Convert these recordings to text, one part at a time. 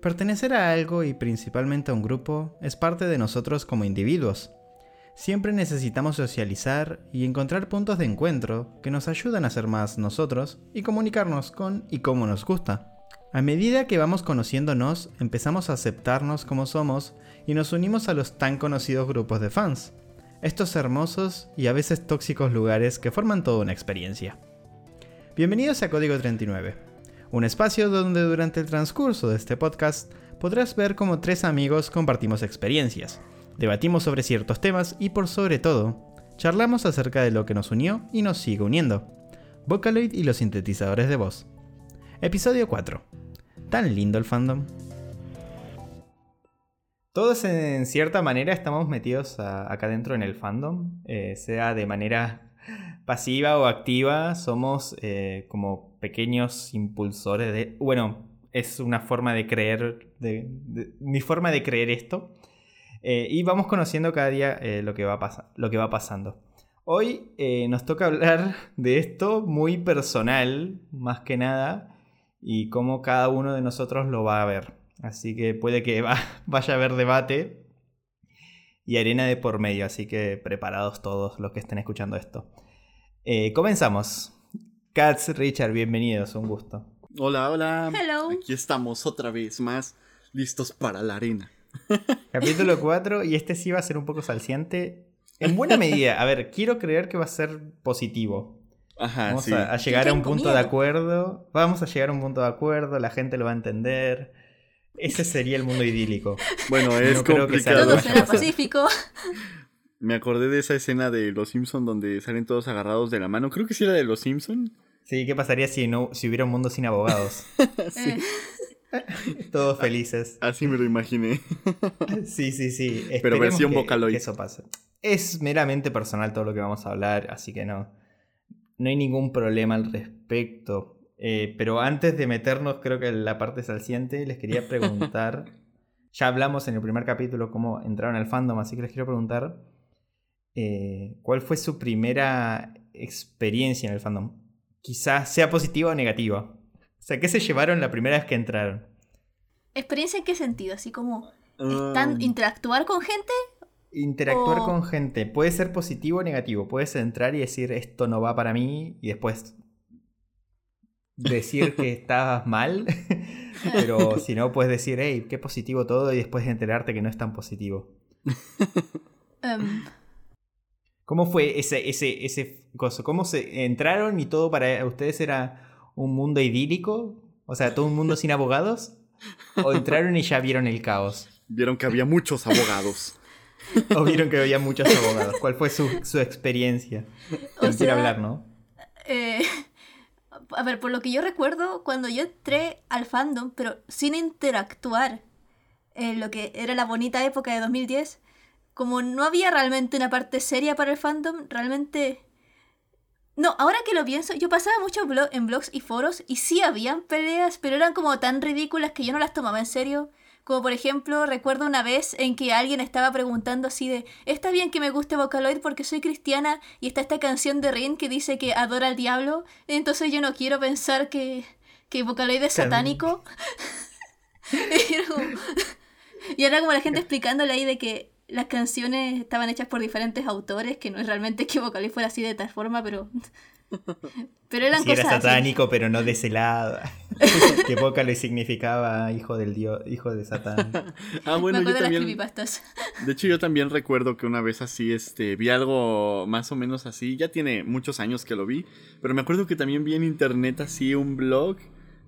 Pertenecer a algo y principalmente a un grupo es parte de nosotros como individuos. Siempre necesitamos socializar y encontrar puntos de encuentro que nos ayudan a ser más nosotros y comunicarnos con y como nos gusta. A medida que vamos conociéndonos, empezamos a aceptarnos como somos y nos unimos a los tan conocidos grupos de fans. Estos hermosos y a veces tóxicos lugares que forman toda una experiencia. Bienvenidos a Código 39 un espacio donde durante el transcurso de este podcast podrás ver cómo tres amigos compartimos experiencias, debatimos sobre ciertos temas y por sobre todo, charlamos acerca de lo que nos unió y nos sigue uniendo, Vocaloid y los sintetizadores de voz. Episodio 4. ¿Tan lindo el fandom? Todos en cierta manera estamos metidos acá dentro en el fandom, eh, sea de manera pasiva o activa, somos eh, como pequeños impulsores de... Bueno, es una forma de creer, mi forma de creer esto. Eh, y vamos conociendo cada día eh, lo, que va lo que va pasando. Hoy nos toca hablar de esto muy personal, más que nada, y cómo cada uno de nosotros lo va a ver. Así que puede que vaya a haber debate y arena de por medio, así que preparados todos los que estén escuchando esto. Comenzamos. Katz, Richard, bienvenidos, un gusto. Hola, hola. Hello. Aquí estamos otra vez más, listos para la arena. Capítulo 4, y este sí va a ser un poco salciante. En buena medida, a ver, quiero creer que va a ser positivo. Ajá, Vamos a, llegar a un punto de acuerdo. Vamos a llegar a un punto de acuerdo, la gente lo va a entender. Ese sería el mundo idílico. Bueno, es complicado. Todo será pacífico. Me acordé de esa escena de Los Simpson donde salen todos agarrados de la mano. Creo que sí era de Los Simpson. Sí, ¿qué pasaría si no si hubiera un mundo sin abogados? sí. Todos felices. Así me lo imaginé. sí, sí, sí. Pero versión Vocaloid. eso pasa. Es meramente personal todo lo que vamos a hablar, así que no. No hay ningún problema al respecto. Eh, pero antes de meternos, creo que en la parte salciente, les quería preguntar. ya hablamos en el primer capítulo cómo entraron al fandom, así que les quiero preguntar eh, ¿cuál fue su primera experiencia en el fandom? Quizás sea positiva o negativa. O sea, ¿qué se llevaron la primera vez que entraron? ¿Experiencia en qué sentido? Así como ¿están, um, interactuar con gente. Interactuar con gente. Puede ser positivo o negativo. Puedes entrar y decir esto no va para mí y después decir que estabas mal. Pero si no, puedes decir, hey, qué positivo todo y después enterarte que no es tan positivo. Um, ¿Cómo fue ese, ese, ese coso? ¿Cómo se entraron y todo para ustedes era un mundo idílico? O sea, todo un mundo sin abogados. ¿O entraron y ya vieron el caos? Vieron que había muchos abogados. ¿O vieron que había muchos abogados? ¿Cuál fue su, experiencia? No hablar, ¿no? Eh, a ver, por lo que yo recuerdo, cuando yo entré al fandom, pero sin interactuar, en lo que era la bonita época de 2010, como no había realmente una parte seria para el fandom, realmente... No, ahora que lo pienso, yo pasaba mucho en blogs y foros y sí habían peleas, pero eran como tan ridículas que yo no las tomaba en serio. Como por ejemplo, recuerdo una vez en que alguien estaba preguntando así de, ¿está bien que me guste Vocaloid porque soy cristiana y está esta canción de Rin que dice que adora al diablo? Entonces yo no quiero pensar que, que Vocaloid es satánico. y era como la gente explicándole ahí de que las canciones estaban hechas por diferentes autores, que no es realmente que Vocaloid fuera así de tal forma, pero. pero eran sí, Era satánico, pero no de ese lado. que Vocaloid significaba hijo del dios, hijo de Satán. ah, bueno, yo también. De hecho, yo también recuerdo que una vez así, este, vi algo más o menos así. Ya tiene muchos años que lo vi, pero me acuerdo que también vi en internet así un blog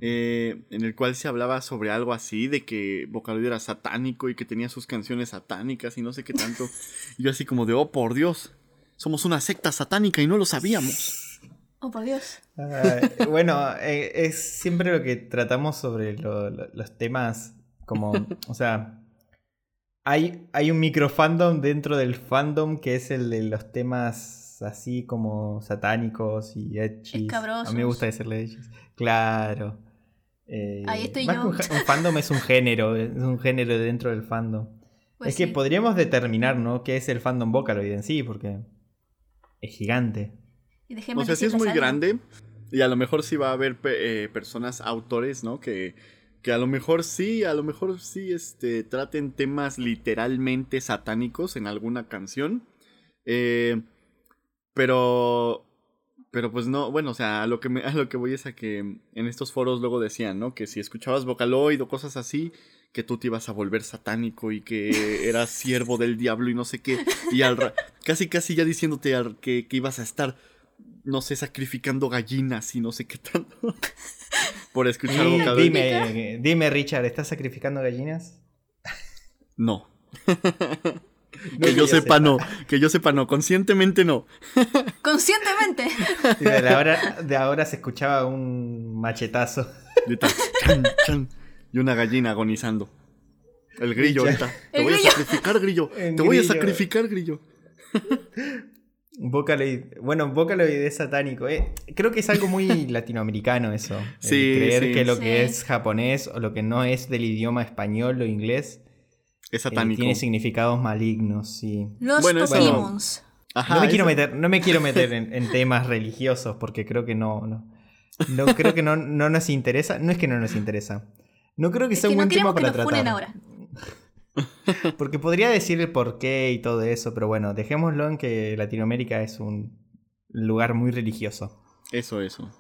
eh, en el cual se hablaba sobre algo así, de que Vocaloid era satánico y que tenía sus canciones satánicas y no sé qué tanto. y yo así como de, oh por Dios, somos una secta satánica y no lo sabíamos. Oh por Dios. bueno, eh, es siempre lo que tratamos sobre los temas como, o sea, hay, hay un microfandom dentro del fandom que es el de los temas así como satánicos y edgy. A mí me gusta decirle edgys. Claro. Eh, Ahí estoy yo. Un, fandom es un género, es un género dentro del fandom. Pues es que podríamos determinar, ¿no? ¿Qué es el fandom Vocaloid en sí? Porque es gigante. o sea, sí es muy grande y a lo mejor sí va a haber eh, personas, autores, ¿no? Que que a lo mejor sí, a lo mejor sí este, traten temas literalmente satánicos en alguna canción. Eh, pero pero pues no, bueno, o sea, a lo que me, a lo que voy es a que en estos foros luego decían, ¿no? Que si escuchabas Vocaloid o cosas así, que tú te ibas a volver satánico y que eras siervo del diablo y no sé qué. Y al casi casi ya diciéndote que, que ibas a estar, no sé, sacrificando gallinas y no sé qué tanto. por escuchar Vocaloid. Dime, dime, Richard, ¿estás sacrificando gallinas? No. que, yo sepa, no. Que yo sepa no. Conscientemente no. Conscientemente. de, ahora, de ahora se escuchaba un machetazo. Y una gallina agonizando. El grillo ahorita. Te voy a sacrificar, grillo. Te voy a sacrificar, grillo. Vocaloid. Bueno, Vocaloid es satánico. Eh. Creo que es algo muy latinoamericano eso. Sí, creer que lo que es japonés o lo que no es del idioma español o inglés es eh, tiene significados malignos, sí. Los bueno, no, me quiero meter, no me quiero meter en, temas religiosos porque creo que no, no, creo que no, nos interesa. No es que no nos interesa. No creo que sea un buen tema para tratar. Ahora. Porque podría decir el por qué y todo eso, pero bueno, dejémoslo en que Latinoamérica es un lugar muy religioso. Eso, eso.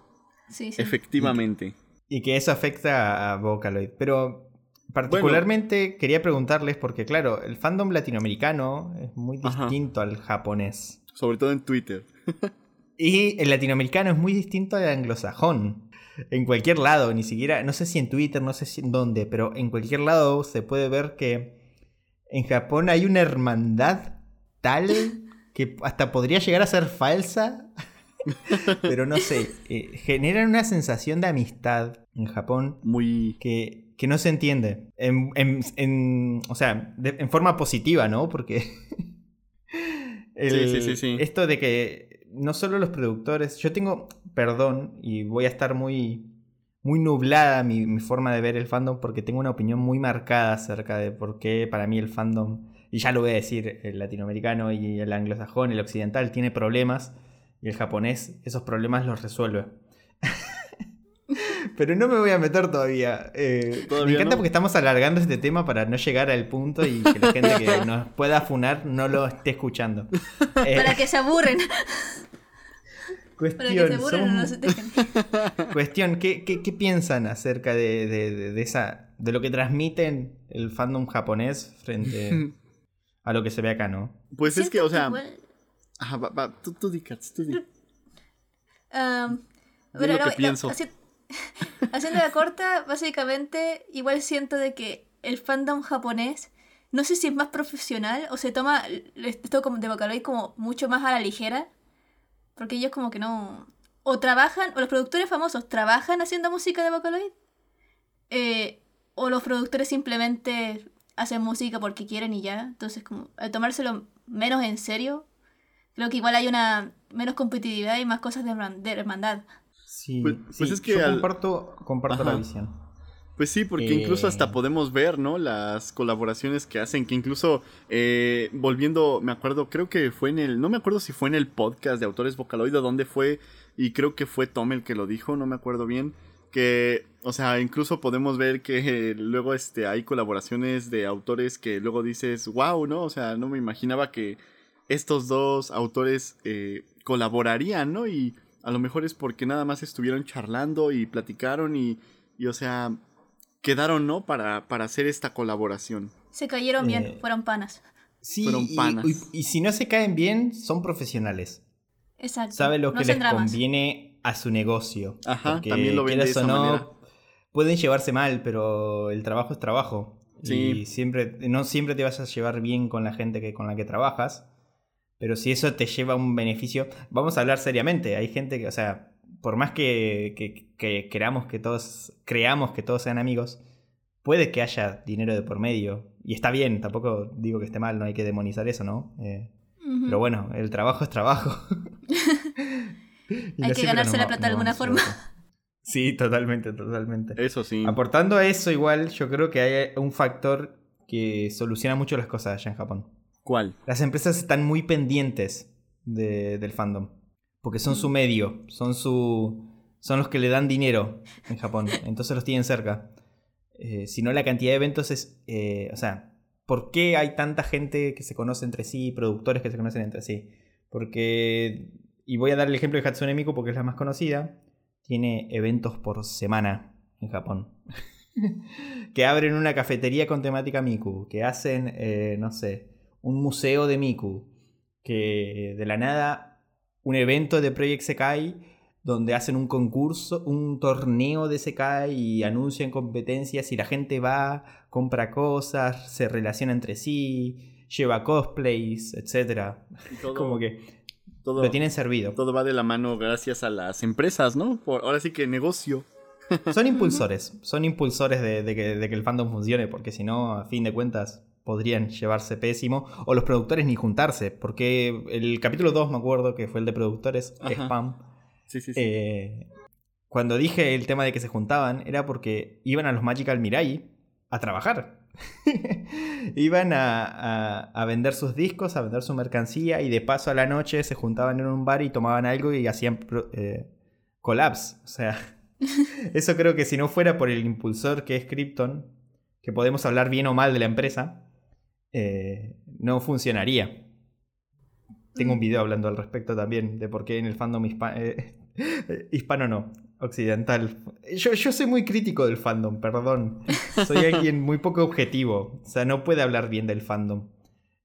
Sí, sí. Efectivamente. Y, que eso afecta a Vocaloid. Pero Particularmente quería preguntarles, porque claro, el fandom latinoamericano es muy distinto al japonés. Sobre todo en Twitter. y el latinoamericano es muy distinto al anglosajón. En cualquier lado, ni siquiera, no sé si en Twitter, no sé si en dónde, pero en cualquier lado se puede ver que en Japón hay una hermandad tal que hasta podría llegar a ser falsa. pero no sé, eh, generan una sensación de amistad en Japón muy que que no se entiende. En, o sea, en forma positiva, ¿no? Porque. sí, sí, sí, Esto de que no solo los productores. Yo tengo. Perdón, y voy a estar muy. Muy nublada mi, mi forma de ver el fandom porque tengo una opinión muy marcada acerca de por qué para mí el fandom, y ya lo voy a decir, el latinoamericano y el anglosajón, el occidental, tiene problemas y el japonés esos problemas los resuelve. Pero no me voy a meter todavía. Eh, me encanta porque estamos alargando este tema para no llegar al punto y que la gente que nos pueda funar no lo esté escuchando. Eh, para que se aburren. Cuestión, para que se aburren no se Cuestión, ¿qué, qué, piensan acerca de, de, esa, de lo que transmiten el fandom japonés frente a lo que se ve acá, no? Pues es que, o sea... Ajá, va, va, tú, tú di, tú di. Um, lo que pienso. Haciendo la corta, básicamente, igual siento de que el fandom japonés, no sé si es más profesional o se toma esto como de Vocaloid como mucho más a la ligera, porque ellos como que no... O trabajan, o los productores famosos trabajan haciendo música de Vocaloid, eh, o los productores simplemente hacen música porque quieren y ya. Entonces, como al tomárselo menos en serio, creo que igual hay una menos competitividad y más cosas de hermandad. Sí, pues, pues es que yo comparto, comparto la visión. Pues sí, porque incluso hasta eh. podemos ver, ¿no? Las colaboraciones que hacen, que incluso eh, volviendo, me acuerdo, creo que fue en el, no me acuerdo si fue en el podcast de Autores Vocaloid o dónde fue, y creo que fue Tom el que lo dijo, no me acuerdo bien, que, o sea, incluso podemos ver que luego este, hay colaboraciones de autores que luego dices, wow, ¿no? O sea, no me imaginaba que estos dos autores eh, colaborarían, ¿no? Y a lo mejor es porque nada más estuvieron charlando y platicaron y, y o sea, quedaron, ¿no? Para, para hacer esta colaboración. Se cayeron bien, eh, fueron panas. Sí, fueron panas. Y, si no se caen bien, son profesionales. Exacto. Sabe lo que les conviene a su negocio. Ajá, también lo ven de esa no, Pueden llevarse mal, pero el trabajo es trabajo. Sí. Y siempre, no siempre te vas a llevar bien con la gente que, con la que trabajas. Pero si eso te lleva un beneficio, vamos a hablar seriamente. Hay gente que, o sea, por más que, que, queramos que todos, creamos que todos sean amigos, puede que haya dinero de por medio. Y está bien, tampoco digo que esté mal, no hay que demonizar eso, ¿no? Eh, pero bueno, el trabajo es trabajo. hay que ganarse la plata de alguna forma. Sí, totalmente, totalmente. Eso sí. Aportando a eso igual, yo creo que hay un factor que soluciona mucho las cosas allá en Japón. ¿Cuál? Las empresas están muy pendientes del fandom. Porque son su medio, son su. son los que le dan dinero en Japón. Entonces los tienen cerca. eh, sino la cantidad de eventos es, eh, o sea, ¿por qué hay tanta gente que se conoce entre sí, productores que se conocen entre sí? Porque, y voy a dar el ejemplo de Hatsune Miku porque es la más conocida, tiene eventos por semana en Japón. que abren una cafetería con temática Miku, que hacen, eh, no sé, un museo de Miku, que de la nada un evento de Project Sekai donde hacen un concurso, un torneo de Sekai y anuncian competencias y la gente va, compra cosas, se relaciona entre sí, lleva cosplays, etc. Como que todo, lo tienen servido. Todo va de la mano gracias a las empresas, ¿no? ahora sí que negocio. Son impulsores, son impulsores de, que, el fandom funcione, porque si no, a fin de cuentas, podrían llevarse pésimo, o los productores ni juntarse, porque el capítulo 2, me acuerdo, que fue el de productores, Spam, eh, cuando dije el tema de que se juntaban, era porque iban a los Magical Mirai a trabajar. iban a, vender sus discos, a vender su mercancía y de paso a la noche se juntaban en un bar y tomaban algo y hacían eh, collabs. O sea, eso creo que si no fuera por el impulsor que es Krypton, que podemos hablar bien o mal de la empresa, eh, no funcionaría. Tengo un mm. video hablando al respecto también de por qué en el fandom eh, hispano no, occidental. Yo, yo soy muy crítico del fandom, perdón. Soy alguien muy poco objetivo. O sea, no puede hablar bien del fandom.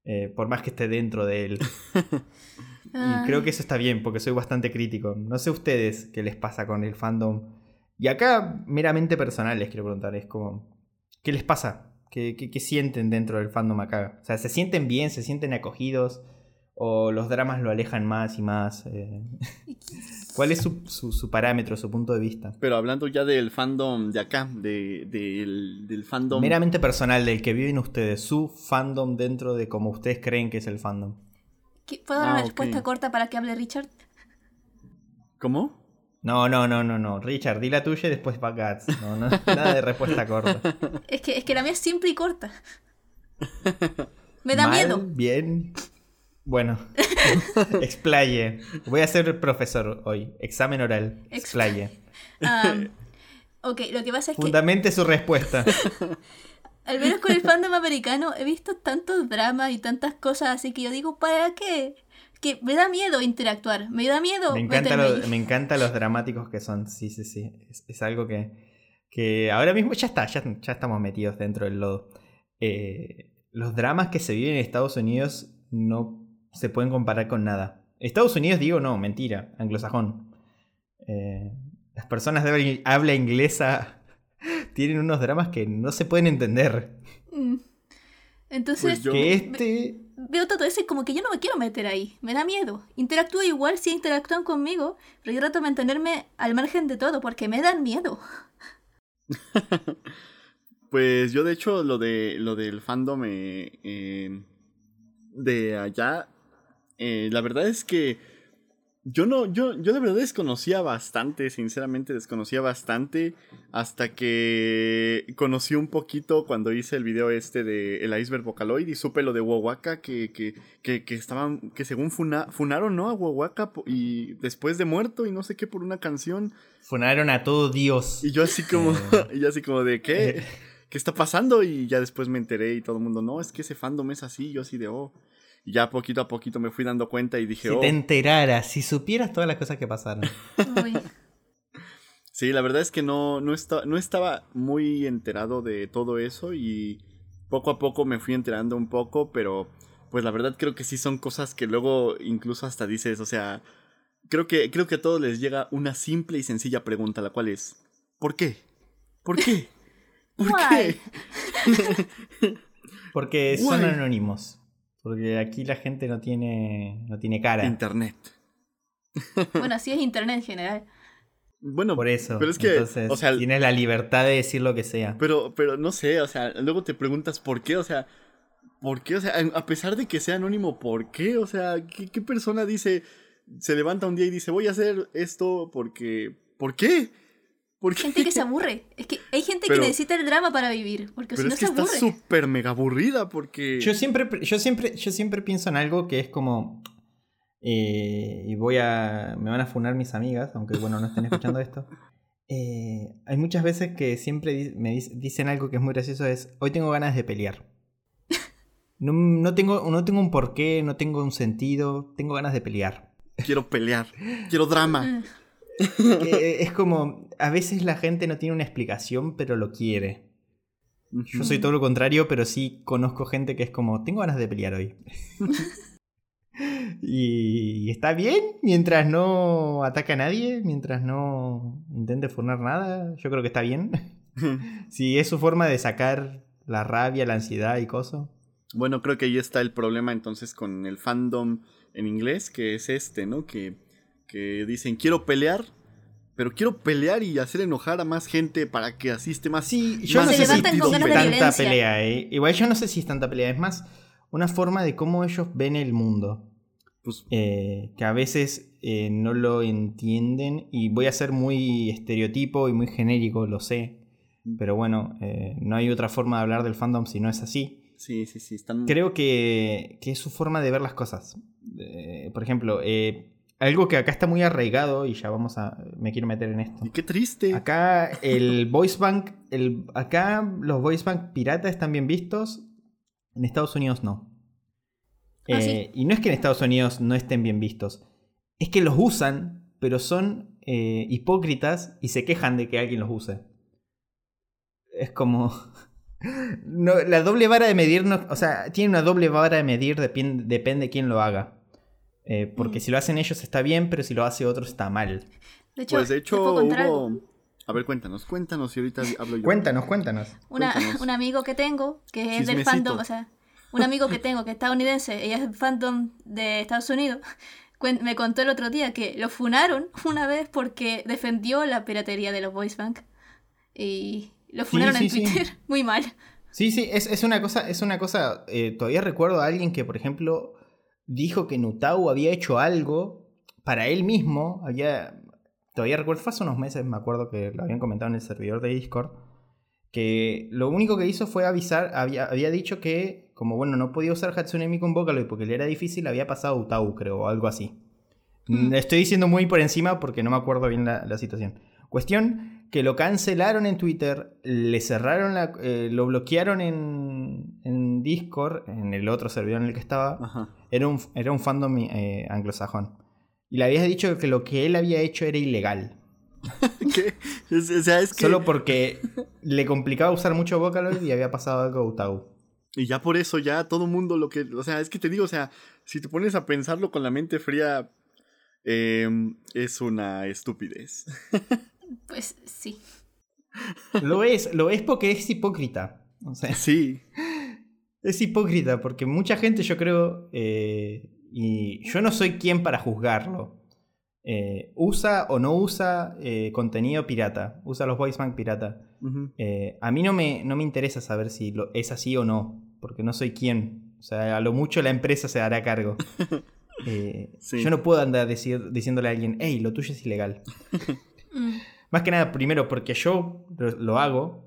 Eh, por más que esté dentro de él. y creo que eso está bien, porque soy bastante crítico. No sé ustedes qué les pasa con el fandom. Y acá, meramente personal, les quiero preguntar, es como, ¿qué les pasa? ¿Qué, qué sienten dentro del fandom acá? O sea, ¿se sienten bien? ¿Se sienten acogidos? o los dramas lo alejan más y más. Eh. ¿Cuál es su, parámetro, su punto de vista? Pero hablando ya del fandom de acá, de, del, fandom... Meramente personal, del que viven ustedes, su fandom dentro de como ustedes creen que es el fandom. ¿Puedo dar una ah, respuesta corta para que hable Richard? ¿Cómo? No, no, no, no, no. Richard, di la tuya y después va Gats. No, no, nada de respuesta corta. Es que, es que la mía es simple y corta. Me da miedo. Bien. Bueno, explaye. Voy a ser profesor hoy. Examen oral. Explaye. ok, lo que pasa es que. Fundamente su respuesta. Al menos con el fandom americano he visto tantos dramas y tantas cosas así que yo digo, ¿para qué? Que me da miedo interactuar, me da miedo. Me encanta, me encanta los dramáticos que son, sí, sí, sí. Es, algo que, que ahora mismo ya está, ya, ya estamos metidos dentro del lodo. Eh, los dramas que se viven en Estados Unidos no se pueden comparar con nada. Estados Unidos, digo, no, mentira, anglosajón. Eh, las personas de habla inglesa tienen unos dramas que no se pueden entender. Mm. Entonces, pues que este... veo todo eso y como que yo no me quiero meter ahí, me da miedo. Interactúo igual si interactúan conmigo, pero yo trato de mantenerme al margen de todo porque me dan miedo. pues yo de hecho lo de lo del fandom eh, de allá eh, la verdad es que yo no, yo, yo de verdad desconocía bastante, sinceramente desconocía bastante, hasta que conocí un poquito cuando hice el video este de El Iceberg Vocaloid y supe lo de Wawaka, que, que, que, estaban, que según funaron, ¿no? A Wawaka y después de muerto y no sé qué por una canción. Funaron a todo Dios. Y yo así como, y yo así como de, ¿qué? ¿Qué está pasando? Y ya después me enteré y todo el mundo, no, es que ese fandom es así, yo así de, oh. Y ya poquito a poquito me fui dando cuenta y dije, si te oh". enteraras, si supieras todas las cosas que pasaron. sí, la verdad es que no, no, no estaba muy enterado de todo eso y poco a poco me fui enterando un poco, pero pues la verdad creo que sí son cosas que luego incluso hasta dices, o sea, creo que, creo que a todos les llega una simple y sencilla pregunta, la cual es, ¿por qué? ¿Por qué? ¿Por qué? Porque son anónimos. Porque aquí la gente no tiene, no tiene cara. Internet. Bueno, así es Internet en general. Bueno, por eso. Pero es que, o sea, tienes la libertad de decir lo que sea. Pero, pero no sé, o sea, luego te preguntas por qué, o sea, ¿por qué? O sea, a pesar de que sea anónimo, ¿por qué? O sea, ¿qué, qué persona dice, se levanta un día y dice, voy a hacer esto porque, ¿por qué? Gente que se aburre. Es que hay gente que necesita el drama para vivir. Porque si no es que está súper mega aburrida porque. Yo siempre, yo siempre, yo siempre pienso en algo que es como. Eh, y voy a. Me van a funar mis amigas, aunque bueno, no estén escuchando esto. Eh, hay muchas veces que siempre me dicen algo que es muy gracioso, es, hoy tengo ganas de pelear. No, tengo, no tengo un porqué, no tengo un sentido, tengo ganas de pelear. Quiero pelear, quiero drama. Es como, a veces la gente no tiene una explicación, pero lo quiere. Yo soy todo lo contrario, pero sí conozco gente que es como, tengo ganas de pelear hoy. y, está bien mientras no ataca a nadie, mientras no intente fornar nada, yo creo que está bien. si es su forma de sacar la rabia, la ansiedad y cosas. Bueno, creo que ahí está el problema entonces con el fandom en inglés, que es este, ¿no? Que, que dicen, quiero pelear, pero quiero pelear y hacer enojar a más gente para que asiste más. Sí, yo no sé si es tanta pelea, ¿eh? Igual yo no sé si es tanta pelea, es más una forma de cómo ellos ven el mundo. Pues, eh, que a veces eh, no lo entienden y voy a ser muy estereotipo y muy genérico, lo sé. Mm. Pero bueno, eh, no hay otra forma de hablar del fandom si no es así. Sí, sí, sí. Creo que, es su forma de ver las cosas. por ejemplo, algo que acá está muy arraigado y ya vamos a... Me quiero meter en esto. Y qué triste. Acá el voice bank... El, acá los voice bank piratas están bien vistos. En Estados Unidos no. Ah, eh, y no es que en Estados Unidos no estén bien vistos. Es que los usan, pero son eh, hipócritas y se quejan de que alguien los use. Es como... la doble vara de medir, o sea, tiene una doble vara de medir, depende, depende quién lo haga. Eh, porque mm. si lo hacen ellos está bien, pero si lo hace otro está mal. pues de hecho hubo... A ver, cuéntanos, cuéntanos y ahorita hablo yo. Cuéntanos, cuéntanos. Un amigo que tengo, que es del fandom, o sea, un amigo que tengo que es estadounidense, ella es fandom de Estados Unidos, me contó el otro día que lo funaron una vez porque defendió la piratería de los voice bank. Y lo funaron en Twitter, muy mal. Sí, sí, es, una cosa, es una cosa, eh, todavía recuerdo a alguien que, por ejemplo, dijo que Nutau había hecho algo para él mismo, había, todavía recuerdo, fue hace unos meses, me acuerdo que lo habían comentado en el servidor de Discord, que lo único que hizo fue avisar, había, había dicho que, como bueno, no podía usar Hatsune Miku con Vocaloid porque le era difícil, había pasado Utau, creo, o algo así. Hmm. Estoy diciendo muy por encima porque no me acuerdo bien la, situación. Cuestión que lo cancelaron en Twitter, le cerraron la, eh, lo bloquearon en, en, Discord, en el otro servidor en el que estaba. Era un, era un fandom eh, anglosajón. Y le había dicho que lo que él había hecho era ilegal. Solo porque le complicaba usar mucho Vocaloid y había pasado algo Utau. Y ya por eso, ya todo mundo lo que. O sea, es que te digo, o sea, si te pones a pensarlo con la mente fría, em, es una estupidez. pues sí. Lo es, lo es porque es hipócrita. O sea, sí. Es hipócrita porque mucha gente, yo creo, eh, y yo no soy quien para juzgarlo, eh, usa o no usa eh, contenido pirata, usa los voicebank pirata. Eh, a mí no me, no me interesa saber si lo, es así o no, porque no soy quien. O sea, a lo mucho la empresa se dará cargo. Yo no puedo andar decir, diciéndole a alguien, hey, lo tuyo es ilegal. Más que nada, primero, porque yo lo, hago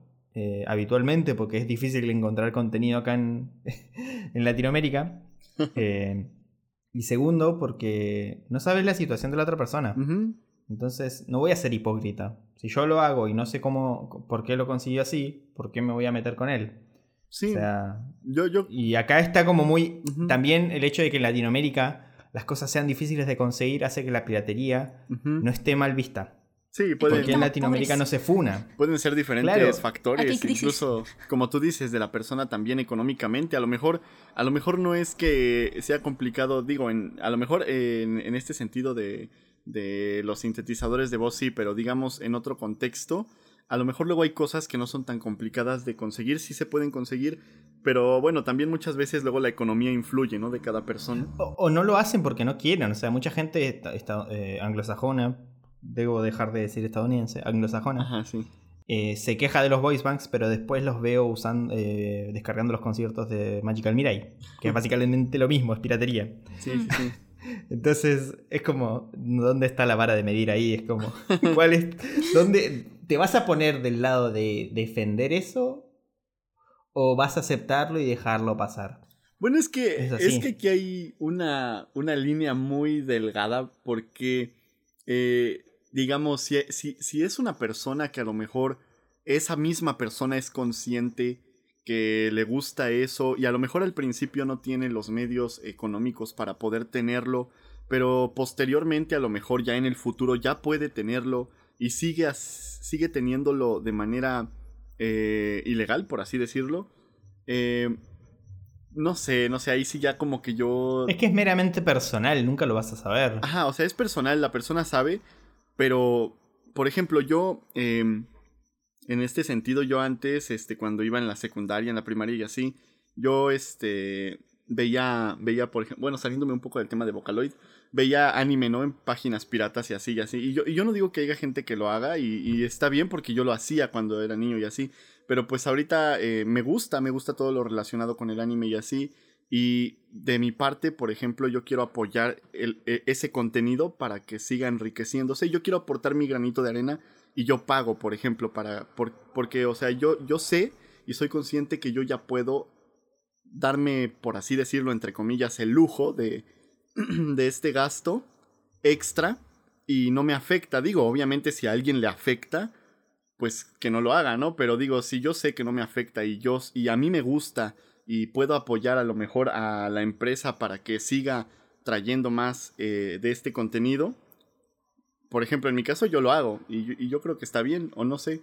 habitualmente, porque es difícil encontrar contenido acá en, en Latinoamérica. Y segundo, porque no sabes la situación de la otra persona. Entonces, no voy a ser hipócrita. Si yo lo hago y no sé cómo, por qué lo consiguió así, ¿por qué me voy a meter con él? Sí. O sea, yo, yo... Y acá está como muy... También el hecho de que en Latinoamérica las cosas sean difíciles de conseguir hace que la piratería no esté mal vista. Sí, Porque en Latinoamérica no se funa. Pueden ser diferentes factores, incluso como tú dices, de la persona también económicamente. A lo mejor, a lo mejor no es que sea complicado, digo, en, a lo mejor en, este sentido de, de, los sintetizadores de voz sí, pero digamos en otro contexto, a lo mejor luego hay cosas que no son tan complicadas de conseguir, sí se pueden conseguir, pero bueno, también muchas veces luego la economía influye, ¿no? De cada persona. O, no lo hacen porque no quieren, o sea, mucha gente está, eh, anglosajona debo dejar de decir estadounidense, anglosajona, eh, se queja de los voice banks, pero después los veo usando, eh, descargando los conciertos de Magical Mirai, que es básicamente lo mismo, es piratería. Sí, sí, Entonces, es como, ¿dónde está la vara de medir ahí? Es como, ¿cuál es? ¿Dónde te vas a poner del lado de defender eso? ¿O vas a aceptarlo y dejarlo pasar? Bueno, es que, es, que aquí hay una, una línea muy delgada porque eh, digamos, si, si, si es una persona que a lo mejor esa misma persona es consciente que le gusta eso y a lo mejor al principio no tiene los medios económicos para poder tenerlo, pero posteriormente a lo mejor ya en el futuro ya puede tenerlo y sigue, sigue teniéndolo de manera eh, ilegal, por así decirlo. Eh, no sé, no sé, ahí sí ya como que yo... Es que es meramente personal, nunca lo vas a saber. Ajá, o sea, es personal, la persona sabe, pero, por ejemplo, yo... Em, en este sentido, yo antes, este, cuando iba en la secundaria, en la primaria y así, yo, este, veía, veía, por ejemplo, bueno, saliéndome un poco del tema de Vocaloid, veía anime, ¿no? En páginas piratas y así y así. Y yo, y yo no digo que haya gente que lo haga y, está bien porque yo lo hacía cuando era niño y así. Pero pues ahorita eh, me gusta, me gusta todo lo relacionado con el anime y así. Y de mi parte, por ejemplo, yo quiero apoyar e, ese contenido para que siga enriqueciéndose. Yo quiero aportar mi granito de arena y yo pago, por ejemplo, para, porque, o sea, yo, yo sé y soy consciente que yo ya puedo darme, por así decirlo, entre comillas, el lujo de, de este gasto extra y no me afecta. Digo, obviamente si a alguien le afecta, pues que no lo haga, ¿no? Pero digo, si yo sé que no me afecta y yo y a mí me gusta y puedo apoyar a lo mejor a la empresa para que siga trayendo más eh, de este contenido, por ejemplo, en mi caso yo lo hago y, yo creo que está bien, o no sé,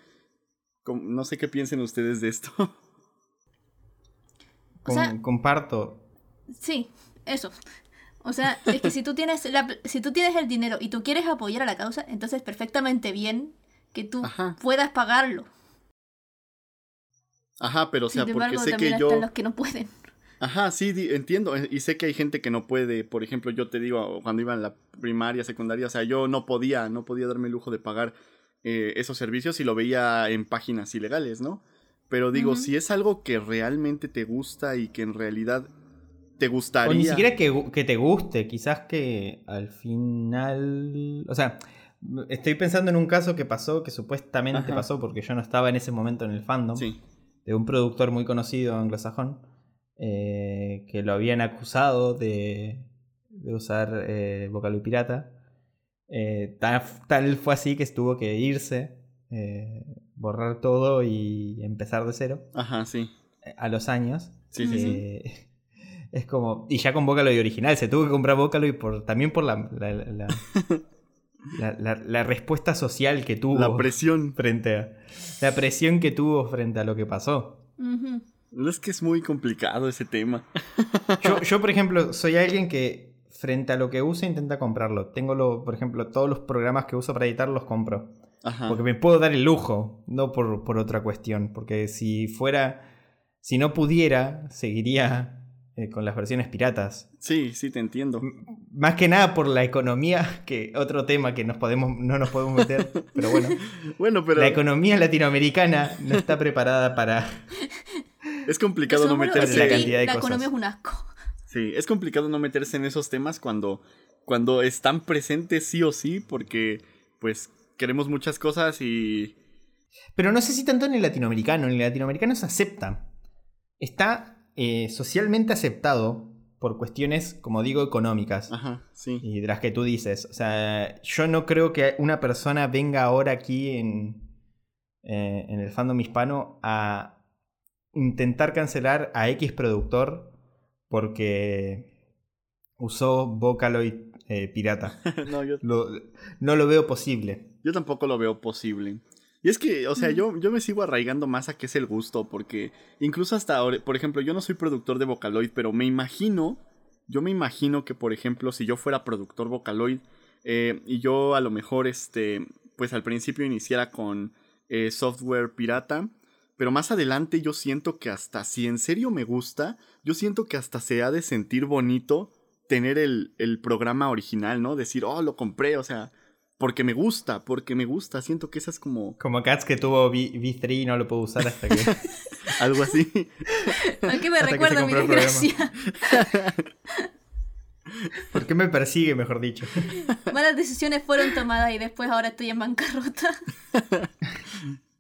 no sé qué piensen ustedes de esto. comparto. Sí, eso. O sea, es que si tú, tienes si tú tienes el dinero y tú quieres apoyar a la causa, entonces perfectamente bien que tú puedas pagarlo. Ajá, pero o sea, porque sé que yo... los que no pueden. Ajá, sí, entiendo. Eh, y sé que hay gente que no puede. Por ejemplo, yo te digo, cuando iba en la primaria, secundaria, o sea, yo no podía, no podía darme el lujo de pagar eh, esos servicios y lo veía en páginas ilegales, ¿no? Pero digo, si es algo que realmente te gusta y que en realidad te gustaría. O ni siquiera que, que te guste, quizás que al final. O sea, estoy pensando en un caso que pasó, que supuestamente pasó, porque yo no estaba en ese momento en el fandom. Sí. De un productor muy conocido anglosajón eh, que lo habían acusado de, de usar eh, Vocaloid pirata. Eh, tal, fue así que tuvo que irse, eh, borrar todo y empezar de cero. Ajá, sí. A los años. Sí, sí, sí. Es como. Y ya con Vocaloid original, se tuvo que comprar Vocaloid por, también por la la, la, respuesta social que tuvo. La presión. Frente a. La presión que tuvo frente a lo que pasó. Es que es muy complicado ese tema. Yo, yo, por ejemplo, soy alguien que frente a lo que usa intenta comprarlo. Tengo, lo, por ejemplo, todos los programas que uso para editar los compro. Porque me puedo dar el lujo, no por, por, otra cuestión. Porque si fuera, si no pudiera, seguiría eh, con las versiones piratas. Sí, sí, te entiendo. más que nada por la economía, que otro tema que nos podemos, no nos podemos meter, pero bueno. bueno, pero... La economía latinoamericana no está preparada para es complicado no meterse en la cantidad de la economía es un asco. Sí, es complicado no meterse en esos temas cuando, cuando están presentes sí o sí, porque pues queremos muchas cosas y... Pero no sé si tanto en el latinoamericano, en el latinoamericano se acepta. Está eh, socialmente aceptado por cuestiones, como digo, económicas. Ajá, sí. Y de las que tú dices. O sea, yo no creo que una persona venga ahora aquí en, eh, en el fandom hispano a intentar cancelar a X productor porque usó Vocaloid eh, pirata. no, yo... no lo veo posible. Yo tampoco lo veo posible. Y es que, o sea, yo, yo me sigo arraigando más a qué es el gusto, porque incluso hasta ahora, por ejemplo, yo no soy productor de Vocaloid, pero me imagino, yo me imagino que, por ejemplo, si yo fuera productor Vocaloid eh, y yo a lo mejor, este, pues al principio iniciara con eh, software pirata, pero más adelante yo siento que hasta si en serio me gusta, yo siento que hasta se ha de sentir bonito tener el, programa original, ¿no? Decir, oh, lo compré, o sea, porque me gusta, porque me gusta. Siento que esa es como. Como Cats que tuvo v 3 y no lo puedo usar hasta que. Algo así. ¿A qué me recuerda mi desgracia? ¿Por qué me persigue, mejor dicho? Malas decisiones fueron tomadas y después ahora estoy en bancarrota.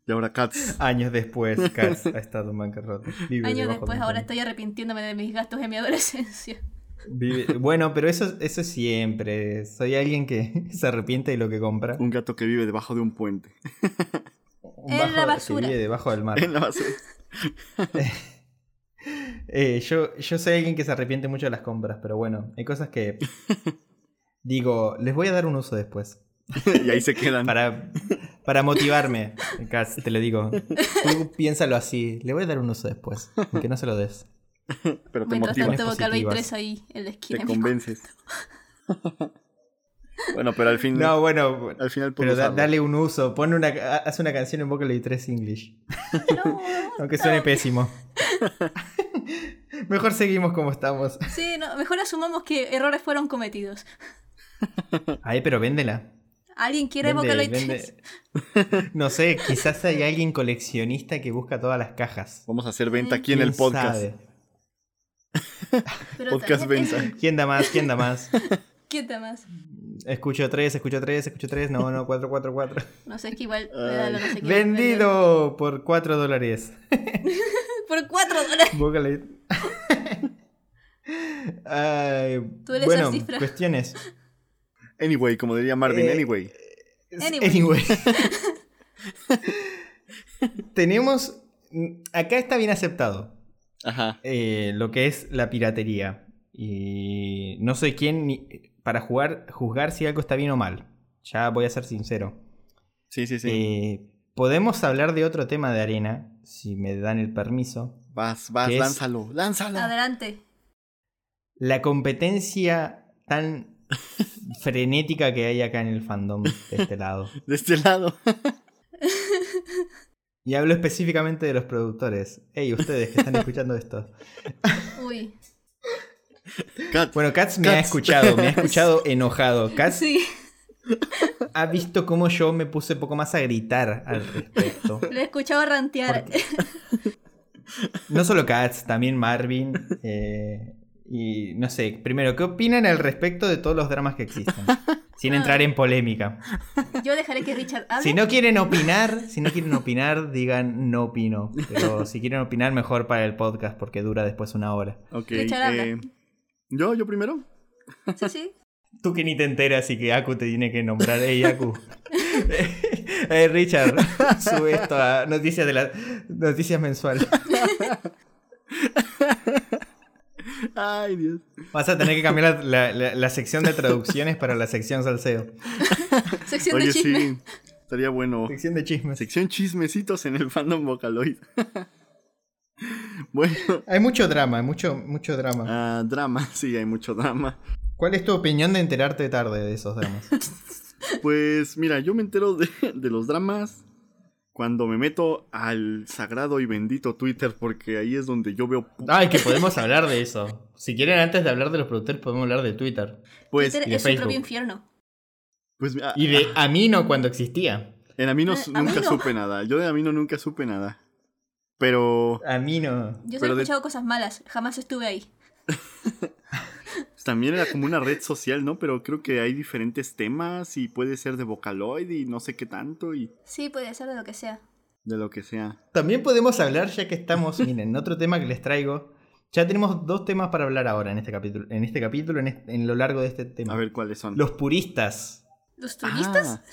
Y ahora Katz. Años después, Katz ha estado en bancarrota. Años después, ahora estoy arrepintiéndome de mis gastos en mi adolescencia. Bueno, pero eso, eso siempre. Soy alguien que se arrepiente de lo que compra. Un gato que vive debajo de un puente. en la basura. Que vive debajo del mar. En la basura. Eh, yo, yo soy alguien que se arrepiente mucho de las compras, pero bueno, hay cosas que digo, les voy a dar un uso después. y ahí se quedan. Para, para motivarme, te lo digo. Tú piénsalo así, le voy a dar un uso después, aunque no se lo des. Pero te Mientras tanto, tres ahí en la esquina. Te convences. bueno, pero al fin. No, bueno. Al final Pero dale un uso. Pon una, haz una canción en Vocaloid 3 English. No, Aunque suene pésimo. mejor seguimos como estamos. Sí, no, mejor asumamos que errores fueron cometidos. Ay, pero véndela. ¿Alguien quiere Vocaloid 3? No sé, quizás hay alguien coleccionista que busca todas las cajas. Vamos a hacer venta aquí en el podcast. Podcast venta. ¿Quién da más? ¿Quién da más? ¿Quién da más? Escucho 3, escucho 3, escucho 3. No, no, 4, 4, 4. No sé, es que igual. no sé Vendido por 4 dólares. por 4 dólares. Ay, Tú eres bueno, cuestiones. Anyway, como diría Marvin, eh, anyway. Anyway. Tenemos. Acá está bien aceptado. Ajá. Eh, lo que es la piratería. Y no soy quien ni, para jugar, juzgar si algo está bien o mal. Ya voy a ser sincero. Sí, sí, sí. Eh, podemos hablar de otro tema de arena, si me dan el permiso. Vas, vas, lánzalo, lánzalo. Adelante. La competencia tan frenética que hay acá en el fandom de este lado. de este lado. y hablo específicamente de los productores. Hey, ustedes que están escuchando esto. Uy. bueno, Katz me ha escuchado, me ha escuchado enojado. Katz ha visto cómo yo me puse poco más a gritar al respecto. Lo he escuchado rantear. No solo Katz, también Marvin. Eh, y no sé, primero, ¿qué opinan al respecto de todos los dramas que existen? Sin entrar en polémica. Yo dejaré que Richard hable. Si no quieren opinar, si no quieren opinar, digan no opino. Pero si quieren opinar, mejor para el podcast porque dura después una hora. Ok. Eh, ¿Yo? ¿Yo primero? Sí, sí. Tú que ni te enteras y que Aku te tiene que nombrar. Ey, Aku. eh, Richard, sube esto a noticias de la noticias mensuales. Ay, Dios. Vas a tener que cambiar la, sección de traducciones para la sección salseo. sección Oye, de chisme. sí. Estaría bueno. Sección de chismes. Sección chismecitos en el fandom Vocaloid. bueno. Hay mucho drama, hay mucho, mucho drama. Ah, drama, sí, hay mucho drama. ¿Cuál es tu opinión de enterarte tarde de esos dramas? pues mira, yo me entero de, de los dramas cuando me meto al sagrado y bendito Twitter, porque ahí es donde yo veo. Ay, que podemos hablar de eso. Si quieren, antes de hablar de los productores, podemos hablar de Twitter. Pues, Twitter es su propio infierno. Pues, y de Amino cuando existía. En Amino eh, nunca supe nada. Yo de Amino nunca supe nada. Pero. Amino. Yo he escuchado cosas malas. Jamás estuve ahí. también era como una red social, ¿no? Pero creo que hay diferentes temas y puede ser de Vocaloid y no sé qué tanto y... Sí, puede ser de lo que sea. De lo que sea. También podemos hablar, ya que estamos, miren, otro tema que les traigo. Ya tenemos dos temas para hablar ahora en este capítulo, en este capítulo, en, lo largo de este tema. A ver cuáles son. Los puristas. ¿Los turistas? Ah,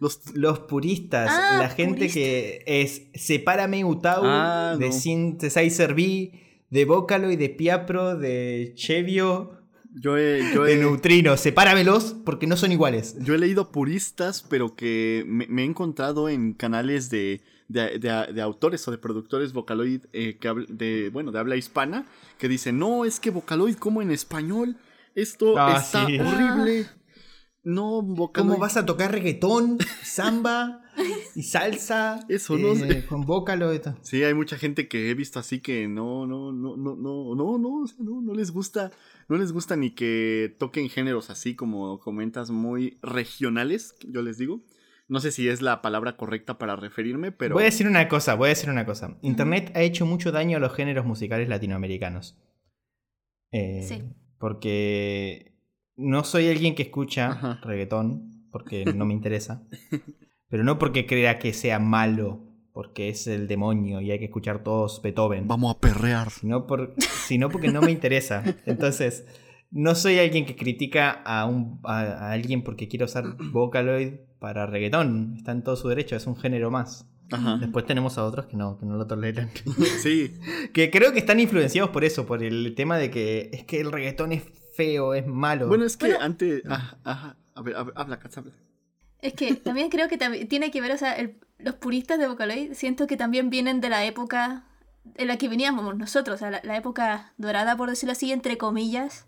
los... los... puristas, ah, la gente que es Sepárame Utau, ah, de Synthesizer B, de Vocaloid, de Piapro, de Chevio, yo he, yo de neutrinos, sepáramelos porque no son iguales. Yo he leído puristas, pero que me, he encontrado en canales de, de, autores o de productores Vocaloid eh, que de, bueno, de habla hispana que dicen, no, es que Vocaloid como en español, esto ah, está horrible. No, Vocaloid. ¿Cómo vas a tocar reggaetón, samba y salsa. Eso, ¿no? Eh, con y. Sí, hay mucha gente que he visto así que no, no, no, no, no, no, no, o sea, no, no les gusta. No les gusta ni que toquen géneros así como comentas muy regionales, yo les digo. No sé si es la palabra correcta para referirme, pero... Voy a decir una cosa, voy a decir una cosa. Internet ha hecho mucho daño a los géneros musicales latinoamericanos. Eh, sí. Porque no soy alguien que escucha Ajá. reggaetón, porque no me interesa. pero no porque crea que sea malo porque es el demonio y hay que escuchar todos Beethoven. Vamos a perrear. Sino, por, sino porque no me interesa. Entonces, no soy alguien que critica a, un, a, alguien porque quiere usar Vocaloid para reggaetón. Está en todo su derecho, es un género más. Después tenemos a otros que no, que no lo toleran. sí. que creo que están influenciados por eso, por el tema de que es que el reggaetón es feo, es malo. Bueno, es que antes. Ajá, A ver, habla, habla. Es que también creo que tiene que ver, o sea, los puristas de Vocaloid siento que también vienen de la época en la que veníamos nosotros, o sea, la, época dorada, por decirlo así, entre comillas.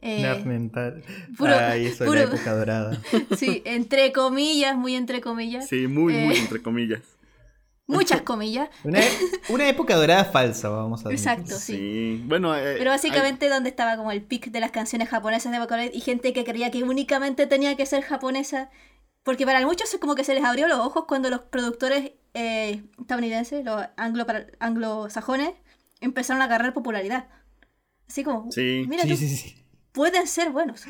Eh, mental. Ay, eso es la época dorada. sí, entre comillas, muy entre comillas. Sí, muy, muy eh, entre comillas. Muchas comillas. Una, época dorada falsa, vamos a decir. Exacto, sí. Bueno, eh, Pero básicamente donde estaba como el pic de las canciones japonesas de Vocaloid y gente que creía que únicamente tenía que ser japonesa porque para muchos es como que se les abrió los ojos cuando los productores eh, estadounidenses, los anglo anglosajones, empezaron a agarrar popularidad. Así como, sí. mira, pueden ser buenos.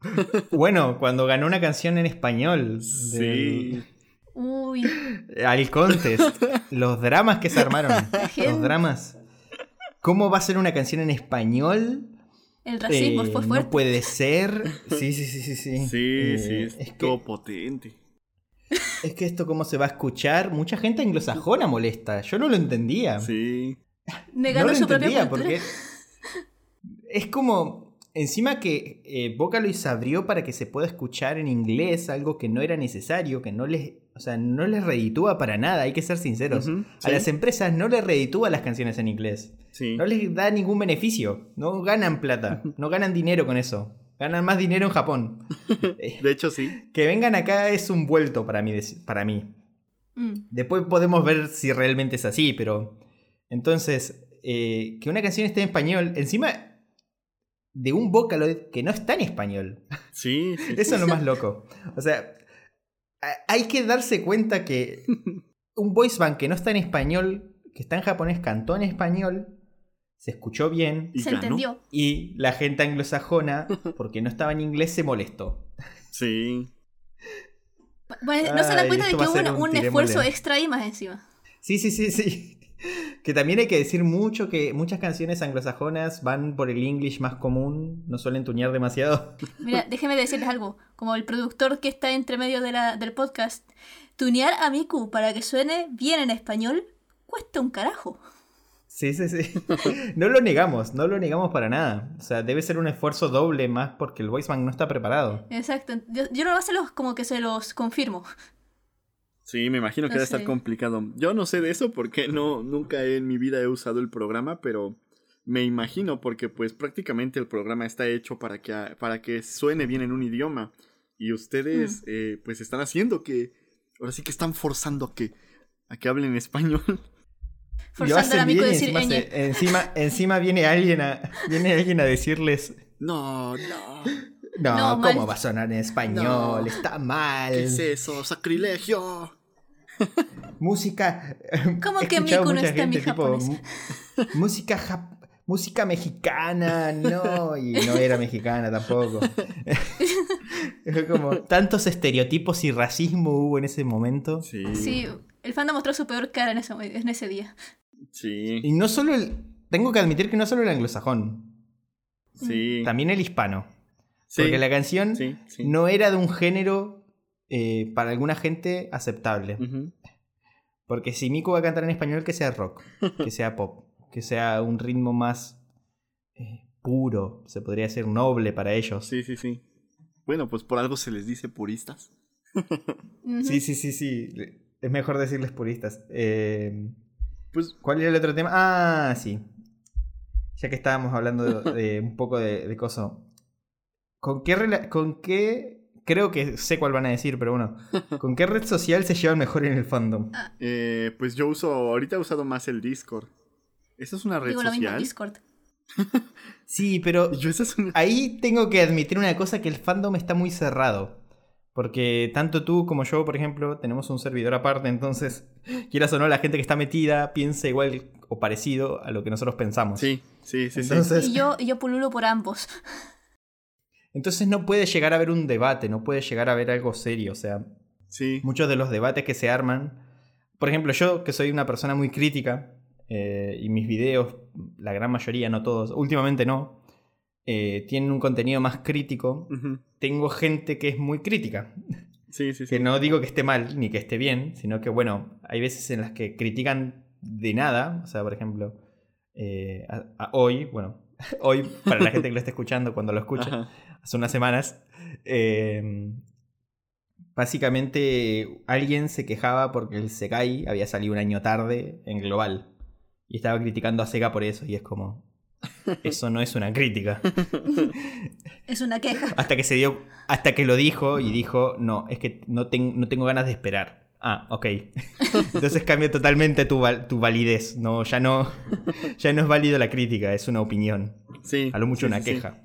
bueno, cuando ganó una canción en español. Sí. Uy. Al contest. los dramas que se armaron. los dramas. ¿Cómo va a ser una canción en español el racismo fue eh, fuerte. No puede ser. Sí, sí, sí, sí. Sí, sí, eh, sí es, todo potente. Es que esto cómo se va a escuchar, mucha gente anglosajona molesta. Yo no lo entendía. Sí. Negando no lo su entendía porque es como encima que eh, Vocaloid se abrió para que se pueda escuchar en inglés, algo que no era necesario, que no les, o sea, no les reditúa para nada, hay que ser sinceros. A las empresas no les reditúa las canciones en inglés. No les da ningún beneficio. No ganan plata. No ganan dinero con eso. Ganan más dinero en Japón. de hecho, sí. Que vengan acá es un vuelto para mí. Para mí. Mm. Después podemos ver si realmente es así, pero. Entonces, eh, que una canción esté en español, encima de un Vocaloid que no está en español. Sí, sí. Eso es lo más loco. O sea, hay que darse cuenta que un voice band que no está en español, que está en japonés, cantó en español se escuchó bien. Y se entendió. Y la gente anglosajona, porque no estaba en inglés, se molestó. Sí. Bueno, no se da cuenta de que hubo un, esfuerzo extra y más encima. Sí, sí, sí, sí. Que también hay que decir mucho que muchas canciones anglosajonas van por el English más común, no suelen tuñar demasiado. Mira, déjeme decirles algo. Como el productor que está entre medio de la, del podcast, tunear a Miku para que suene bien en español cuesta un carajo. Sí, sí, sí. No lo negamos, no lo negamos para nada. O sea, debe ser un esfuerzo doble más porque el voiceman no está preparado. Exacto. Yo, yo no se los como que se los confirmo. Sí, me imagino que debe estar complicado. Yo no sé de eso porque no, nunca en mi vida he usado el programa, pero me imagino porque pues prácticamente el programa está hecho para que, para que suene bien en un idioma. Y ustedes mm. eh, pues están haciendo que, ahora sí que están forzando a que, a que hablen español. forzando a decir encima, encima, viene alguien a viene alguien a decirles no, no. No, ¿cómo va a sonar en español? Está mal. ¿Qué es eso? ¡Sacrilegio! Música. ¿Cómo que Miku no está en mi japonés? música música mexicana, no, y no era mexicana tampoco. como tantos estereotipos y racismo hubo en ese momento. Sí. sí el fandom mostró su peor cara en ese, en ese día. Sí. Y no solo el. Tengo que admitir que no solo el anglosajón. Sí. También el hispano. Porque la canción no era de un género eh, para alguna gente aceptable. Porque si Miko va a cantar en español, que sea rock, que sea pop, que sea un ritmo más eh, puro, se podría decir noble para ellos. Sí, sí, sí. Bueno, pues por algo se les dice puristas. sí, sí, sí, sí. Es mejor decirles puristas. Eh, pues, ¿Cuál era el otro tema? Ah, sí. Ya que estábamos hablando de, un poco de, de coso. ¿Con qué, ¿Con qué creo que sé cuál van a decir, pero bueno. ¿Con qué red social se llevan mejor en el fandom? Ah. Eh, pues yo uso, ahorita he usado más el Discord. ¿Esa es una red Digo, social? Discord. sí, pero ahí tengo que admitir una cosa, que el fandom está muy cerrado. Porque tanto tú como yo, por ejemplo, tenemos un servidor aparte, entonces, quieras o no, la gente que está metida piensa igual o parecido a lo que nosotros pensamos. Sí, sí, sí. sí. Y, yo, y yo pululo por ambos. Entonces no puede llegar a haber un debate, no puede llegar a haber algo serio. O sea, sí. muchos de los debates que se arman. Por ejemplo, yo que soy una persona muy crítica, eh, y mis videos, la gran mayoría, no todos, últimamente no, eh, tienen un contenido más crítico, tengo gente que es muy crítica. Sí, sí, sí. Que no digo que esté mal ni que esté bien, sino que, bueno, hay veces en las que critican de nada. O sea, por ejemplo, eh, hoy, bueno, hoy, para la gente que lo esté escuchando, cuando lo escucha, hace unas semanas, em, básicamente alguien se quejaba porque el Sekai había salido un año tarde en global. Y estaba criticando a Sega por eso, y es como, eso no es una crítica. es una queja. Hasta que se dio, hasta que lo dijo y dijo, no, es que no, no tengo ganas de esperar. Ah, ok. Entonces cambia totalmente tu, tu, validez. No, ya no, ya no es válido la crítica, es una opinión. Sí. A lo mucho una queja.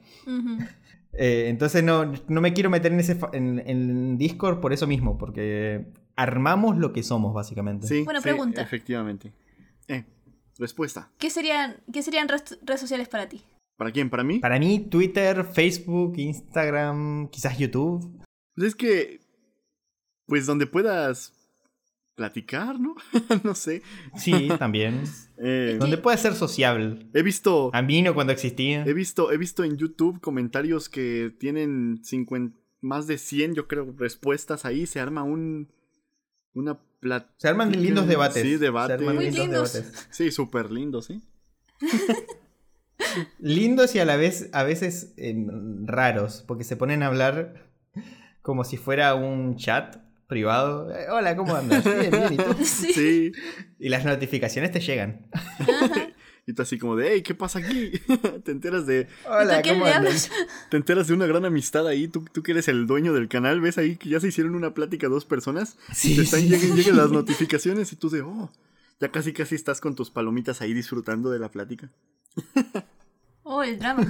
Eh, entonces no, no, me quiero meter en ese en, Discord por eso mismo, porque armamos lo que somos, básicamente. Sí, Buena pregunta. Efectivamente. Eh, Respuesta. ¿Qué serían, qué serían redes sociales para ti? ¿Para quién? ¿Para mí? Para mí, Twitter, Facebook, Instagram, quizás YouTube. Pues es que. Pues donde puedas platicar, ¿no? no sé. Sí, también. eh, donde puedas ser sociable. He visto. A mí no cuando existía. He visto, he visto en YouTube comentarios que tienen 50, más de 100, yo creo, respuestas ahí. Se arma un. Una se arman lindos debates. Sí, debates. Muy lindos. Sí, súper lindos, ¿sí? lindos y a la vez, a veces em, raros, porque se ponen a hablar como si fuera un chat privado. Eh, hola, ¿cómo andas? Bien, bien, ¿y tú? Sí. Y las notificaciones te llegan. Y tú así como de, hey, ¿qué pasa aquí? te enteras de... Hola, ¿cómo andas? Te enteras de una gran amistad ahí, tú, tú que eres el dueño del canal, ves ahí que ya se hicieron una plática dos personas. Sí, te están, Lleguen, las notificaciones y tú de, oh, ya casi casi estás con tus palomitas ahí disfrutando de la plática. oh, el drama.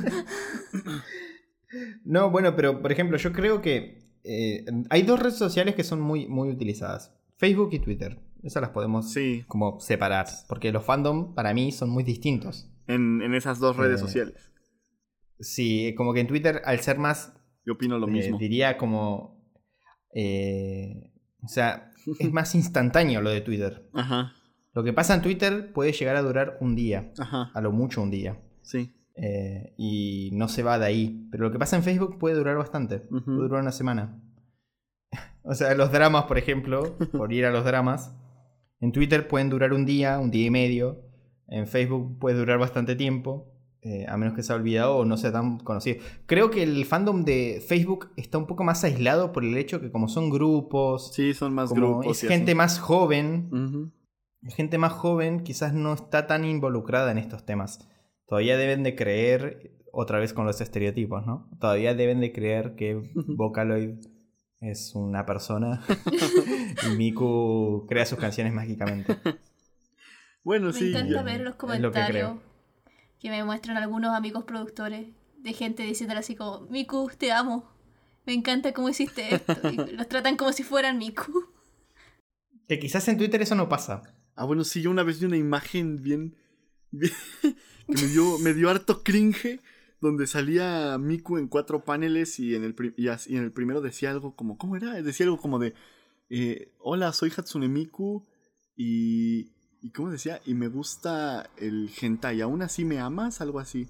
no, bueno, pero por ejemplo, yo creo que eh, hay dos redes sociales que son muy, muy utilizadas. Facebook y Twitter. Esas las podemos como separar. Porque los fandom para mí son muy distintos. En, esas dos redes eh, sociales. Sí, como que en Twitter, al ser más. Yo opino lo eh, mismo. Diría como. Eh, o sea, es más instantáneo lo de Twitter. Ajá. Lo que pasa en Twitter puede llegar a durar un día. Ajá. A lo mucho un día. Sí. Y no se va de ahí. Pero lo que pasa en Facebook puede durar bastante. Puede durar una semana. o sea, los dramas, por ejemplo, por ir a los dramas. En Twitter pueden durar un día, un día y medio. En Facebook puede durar bastante tiempo. Eh, a menos que se haya olvidado o no sea tan conocido. Creo que el fandom de Facebook está un poco más aislado por el hecho que como son grupos... Sí, son más grupos. Es gente más joven. Gente más joven quizás no está tan involucrada en estos temas. Todavía deben de creer, otra vez con los estereotipos, ¿no? Todavía deben de creer que Vocaloid es una persona y Miku crea sus canciones mágicamente. Bueno, me sí. Me encanta ver los comentarios que, me muestran algunos amigos productores de gente diciéndole así como, Miku, te amo. Me encanta cómo hiciste esto. Y los tratan como si fueran Miku. Que quizás en Twitter eso no pasa. Ah, bueno, sí, yo una vez vi una imagen bien... que me dio, me dio harto cringe donde salía Miku en cuatro paneles y en el, y en el primero decía algo como, ¿cómo era? Decía algo como de, eh, hola, soy Hatsune Miku y, y, ¿cómo decía? Y me gusta el hentai, ¿aún así me amas? Algo así.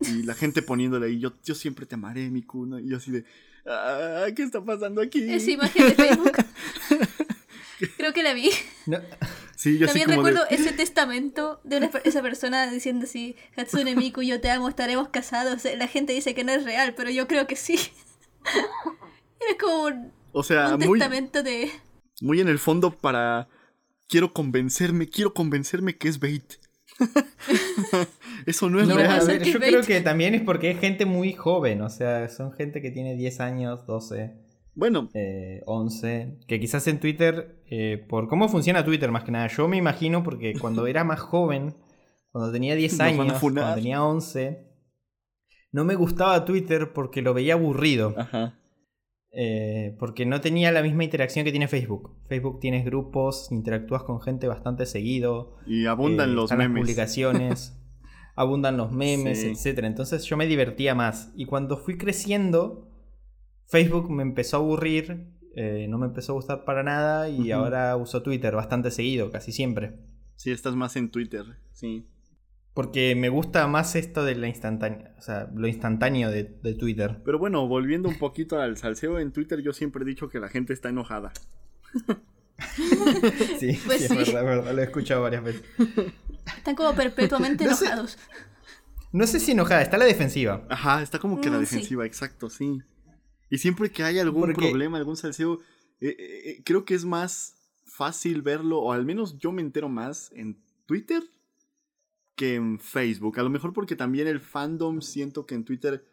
Y la gente poniéndole ahí, yo, yo siempre te amaré, Miku, ¿no? Y yo así de, ah, ¿qué está pasando aquí? Esa imagen de Facebook. Creo que la vi. También recuerdo ese testamento de esa persona diciendo así, Hatsune Miku, yo te amo, estaremos casados. La gente dice que no es real, pero yo creo que sí. Era como un, o sea, muy, testamento de... Muy en el fondo para... Quiero convencerme, quiero convencerme que es bait. Eso no es real. yo creo que también es porque es gente muy joven, o sea, son gente que tiene 10 años, 12. Bueno. 11. Eh, que quizás en Twitter, eh, por cómo funciona Twitter más que nada, yo me imagino porque cuando era más joven, cuando tenía 10 años, cuando tenía 11, no me gustaba Twitter porque lo veía aburrido. Ajá. Eh, porque no tenía la misma interacción que tiene Facebook. Facebook tienes grupos, interactúas con gente bastante seguido. Y abundan los memes. Las publicaciones, abundan los memes, etc. Entonces yo me divertía más. Y cuando fui creciendo, Facebook me empezó a aburrir, eh, no me empezó a gustar para nada y ahora uso Twitter bastante seguido, casi siempre. Sí, estás más en Twitter, sí. Porque me gusta más esto de la instantánea, o sea, lo instantáneo de, Twitter. Pero bueno, volviendo un poquito al salseo en Twitter, yo siempre he dicho que la gente está enojada. sí, pues sí, es verdad, lo he escuchado varias veces. Están como perpetuamente enojados. no sé si enojada, está la defensiva. Ajá, está como que la mm, defensiva, exacto, sí. Y siempre que hay algún problema, algún salseo, eh, eh, eh, creo que es más fácil verlo, o al menos yo me entero más en Twitter que en Facebook. A lo mejor porque también el fandom siento que en Twitter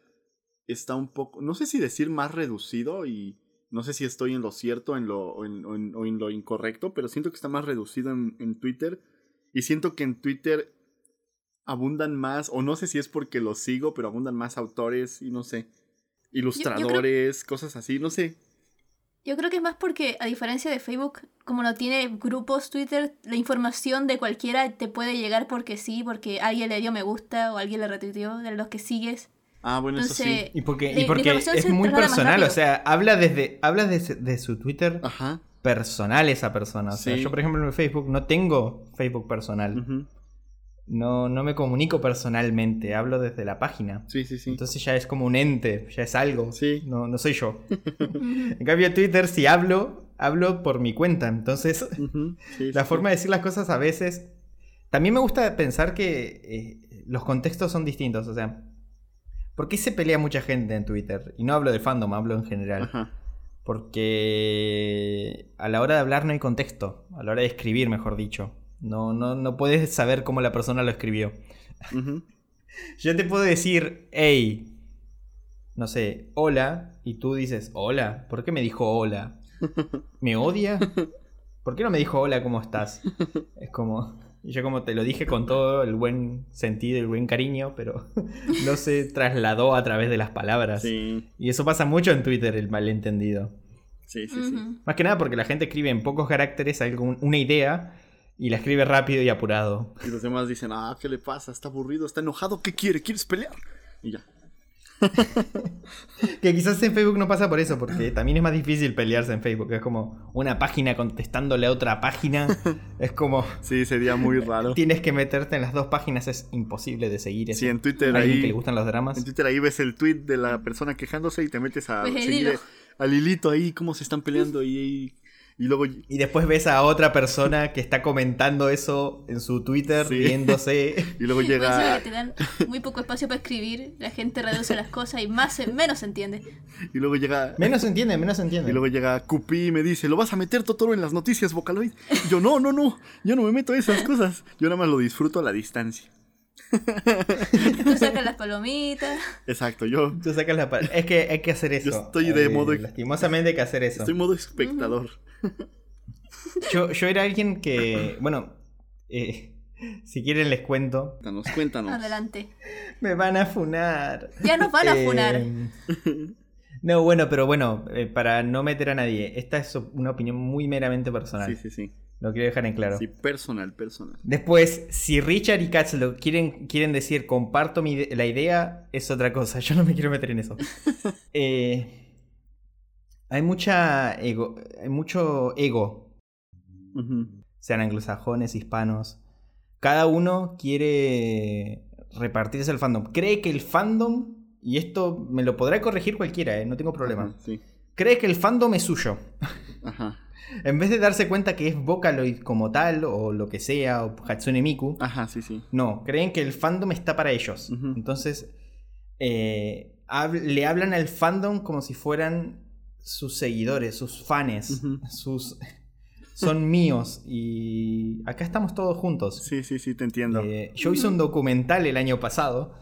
está un poco, no sé si decir más reducido y no sé si estoy en lo cierto en lo, o, en, lo incorrecto, pero siento que está más reducido en, Twitter y siento que en Twitter abundan más, o no sé si es porque lo sigo, pero abundan más autores y no sé, ilustradores, cosas así, no sé. Yo creo que es más porque, a diferencia de Facebook, como no tiene grupos Twitter, la información de cualquiera te puede llegar porque sí, porque alguien le dio me gusta o alguien le retuiteó de los que sigues. Ah, bueno, eso sí. Y porque, y porque es muy personal, o sea, habla desde habla de, su Twitter personal esa persona. O sea, yo, por ejemplo, en Facebook no tengo Facebook personal. No, no me comunico personalmente, hablo desde la página. Sí, sí, sí. Entonces ya es como un ente, ya es algo. Sí. No, no soy yo. en cambio, en Twitter, si hablo, hablo por mi cuenta. Entonces, la forma de decir las cosas a veces. También me gusta pensar que eh, los contextos son distintos. O sea, ¿por qué se pelea mucha gente en Twitter? Y no hablo de fandom, hablo en general. Porque a la hora de hablar no hay contexto. A la hora de escribir, mejor dicho. No, no, no puedes saber cómo la persona lo escribió. Yo te puedo decir, hey, no sé, hola, y tú dices, hola, ¿por qué me dijo hola? ¿Me odia? ¿Por qué no me dijo hola, cómo estás? Es como, yo como te lo dije con todo el buen sentido y el buen cariño, pero no se trasladó a través de las palabras. Y eso pasa mucho en Twitter, el malentendido. Sí, sí, sí. Más que nada porque la gente escribe en pocos caracteres algo, una idea y la escribe rápido y apurado. Y los demás dicen, ah, ¿qué le pasa? Está aburrido, está enojado, ¿qué quiere? ¿Quieres pelear? Y ya. que quizás en Facebook no pasa por eso, porque también es más difícil pelearse en Facebook. Es como una página contestándole a otra página. Es como. Sí, sería muy raro. Tienes que meterte en las dos páginas, es imposible de seguir. Eso. Sí, en Twitter ahí. que le gustan los dramas. En Twitter ahí ves el tweet de la persona quejándose y te metes a pues seguir al hilito ahí, cómo se están peleando y y luego. Y después ves a otra persona que está comentando eso en su Twitter, riéndose. y luego llega. Te dan muy poco espacio para escribir, la gente reduce las cosas y más menos se entiende. Y luego llega. Menos se entiende, menos se entiende. Y luego llega Cupi y me dice: ¿Lo vas a meter Totoro en las noticias, Vocaloid? Y yo, no, no, no. Yo no me meto a esas cosas. Yo nada más lo disfruto a la distancia. Tú sacas las palomitas. Exacto, yo. Tú sacas las Es que hay que hacer eso. Yo estoy de modo. Lastimosamente hay que hacer eso. Estoy modo espectador. Yo, yo era alguien que. Bueno. Eh, si quieren les cuento. Cuéntanos, cuéntanos. Adelante. Me van a funar. Ya nos van a funar. Eh, no, bueno, pero bueno, eh, para no meter a nadie, esta es una opinión muy meramente personal. Sí, sí, sí. Lo quiero dejar en claro. Sí, personal, personal. Después, si Richard y Katz lo quieren, quieren decir comparto la idea, es otra cosa. Yo no me quiero meter en eso. eh, hay mucha ego, hay mucho ego. Sean anglosajones, hispanos. Cada uno quiere repartirse el fandom. Cree que el fandom, y esto me lo podrá corregir cualquiera, ¿eh? no tengo problema. Cree que el fandom es suyo. Ajá. En vez de darse cuenta que es Vocaloid como tal, o lo que sea, o Hatsune Miku. Ajá, sí, sí. No, creen que el fandom está para ellos. Entonces, eh, le hablan al fandom como si fueran sus seguidores, sus fans, sus... Son míos y acá estamos todos juntos. Sí, sí, sí, te entiendo. Eh, yo hice un documental el año pasado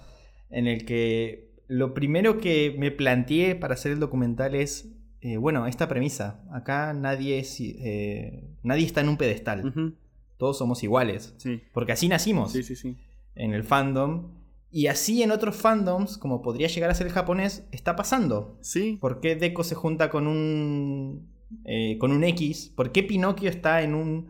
en el que lo primero que me planteé para hacer el documental es eh, bueno, esta premisa. Acá nadie, es, eh, nadie está en un pedestal. Todos somos iguales. Porque así nacimos. Sí, sí, sí. En el fandom. Y así en otros fandoms, como podría llegar a ser el japonés, está pasando. Sí. ¿Por qué Deco se junta con un. Eh, con un X? ¿Por qué Pinocchio está en un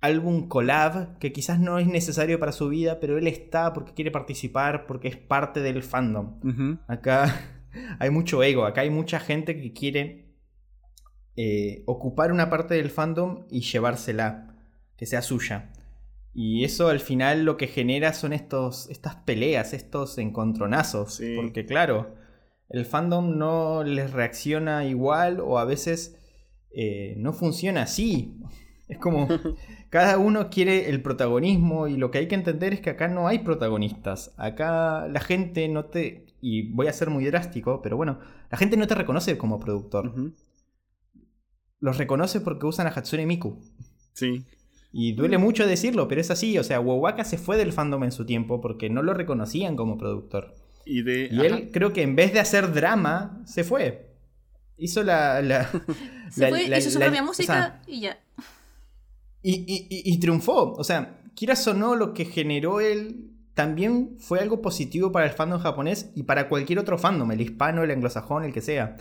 álbum collab que quizás no es necesario para su vida, pero él está porque quiere participar, porque es parte del fandom? Acá hay mucho ego, acá hay mucha gente que quiere eh, ocupar una parte del fandom y llevársela, que sea suya. Y eso al final lo que genera son estos, estas peleas, estos encontronazos. Porque claro, el fandom no les reacciona igual o a veces eh, no funciona así. Es como cada uno quiere el protagonismo y lo que hay que entender es que acá no hay protagonistas. Acá la gente no te... Y voy a ser muy drástico, pero bueno, la gente no te reconoce como productor. Los reconoce porque usan a Hatsune Miku. Sí. Y duele mucho decirlo, pero es así. O sea, Wowaka se fue del fandom en su tiempo porque no lo reconocían como productor. Y, de, él creo que en vez de hacer drama, se fue. Hizo la... se fue, hizo su propia música y ya. Y, triunfó. O sea, quieras o no, lo que generó él también fue algo positivo para el fandom japonés y para cualquier otro fandom, el hispano, el anglosajón, el que sea.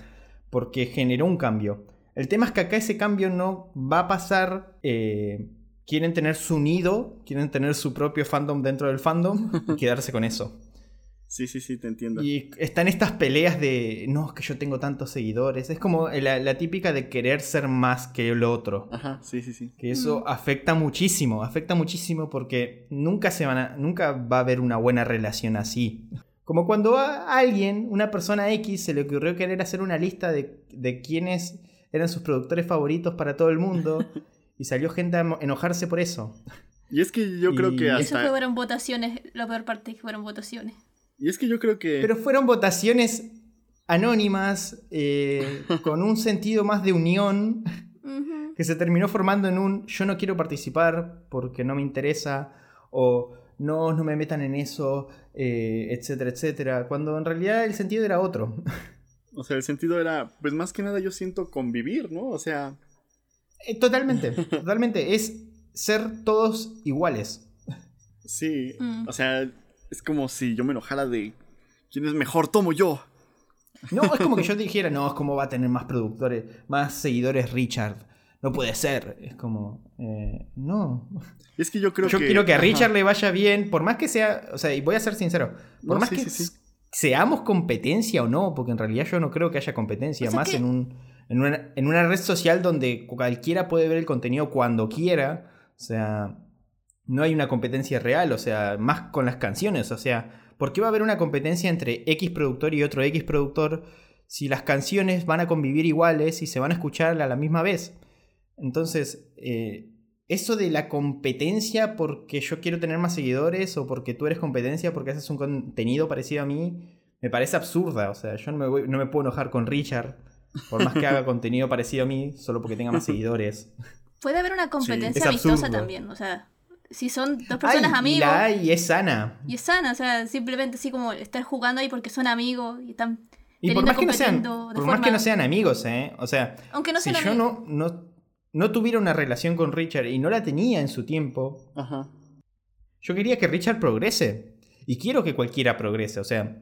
Porque generó un cambio. El tema es que acá ese cambio no va a pasar eh, quieren tener su nido, quieren tener su propio fandom dentro del fandom y quedarse con eso. Sí, sí, sí, te entiendo. Y están estas peleas de, no, es que yo tengo tantos seguidores. Es como la, típica de querer ser más que el otro. Ajá, sí, sí, sí. Que eso mm. afecta muchísimo, afecta muchísimo porque nunca, se van a, nunca va a haber una buena relación así. Como cuando a alguien, una persona X, se le ocurrió querer hacer una lista de, de quiénes eran sus productores favoritos para todo el mundo. Y salió gente a enojarse por eso. Y es que yo creo que hasta... Eso fueron votaciones, la peor parte que fueron votaciones. Y es que yo creo que... Pero fueron votaciones anónimas, eh, con un sentido más de unión, que se terminó formando en un yo no quiero participar porque no me interesa, o no, no me metan en eso, eh, etcétera, etcétera, cuando en realidad el sentido era otro. O sea, el sentido era, pues más que nada yo siento convivir, ¿no? O sea, eh, totalmente, totalmente. Es ser todos iguales. Sí, mm. o sea, es como si yo me enojara de quién es mejor, tomo yo. No, es como que yo dijera, no, es como va a tener más productores, más seguidores Richard. No puede ser. Es como, eh, no. Es que yo creo yo que. Yo quiero que a Richard le vaya bien, por más que sea, o sea, y voy a ser sincero, por más que seamos competencia o no, porque en realidad yo no creo que haya competencia, más en un en una, red social donde cualquiera puede ver el contenido cuando quiera. O sea, no hay una competencia real, o sea, más con las canciones. O sea, ¿por qué va a haber una competencia entre X productor y otro X productor si las canciones van a convivir iguales y se van a escuchar a la misma vez? Entonces, eh, eso de la competencia porque yo quiero tener más seguidores o porque tú eres competencia porque haces un contenido parecido a mí, me parece absurda. O sea, yo no me, no me puedo enojar con Richard por más que haga contenido parecido a mí, solo porque tenga más seguidores. Puede haber una competencia amistosa también, o sea, si son dos personas amigos. Y, es sana. Y es sana, o sea, simplemente así como estar jugando ahí porque son amigos y están. Y por más, que no sean, por más que no sean amigos, ¿eh? O sea, Aunque no si yo no, no, no, tuviera una relación con Richard y no la tenía en su tiempo, yo quería que Richard progrese. Y quiero que cualquiera progrese, o sea,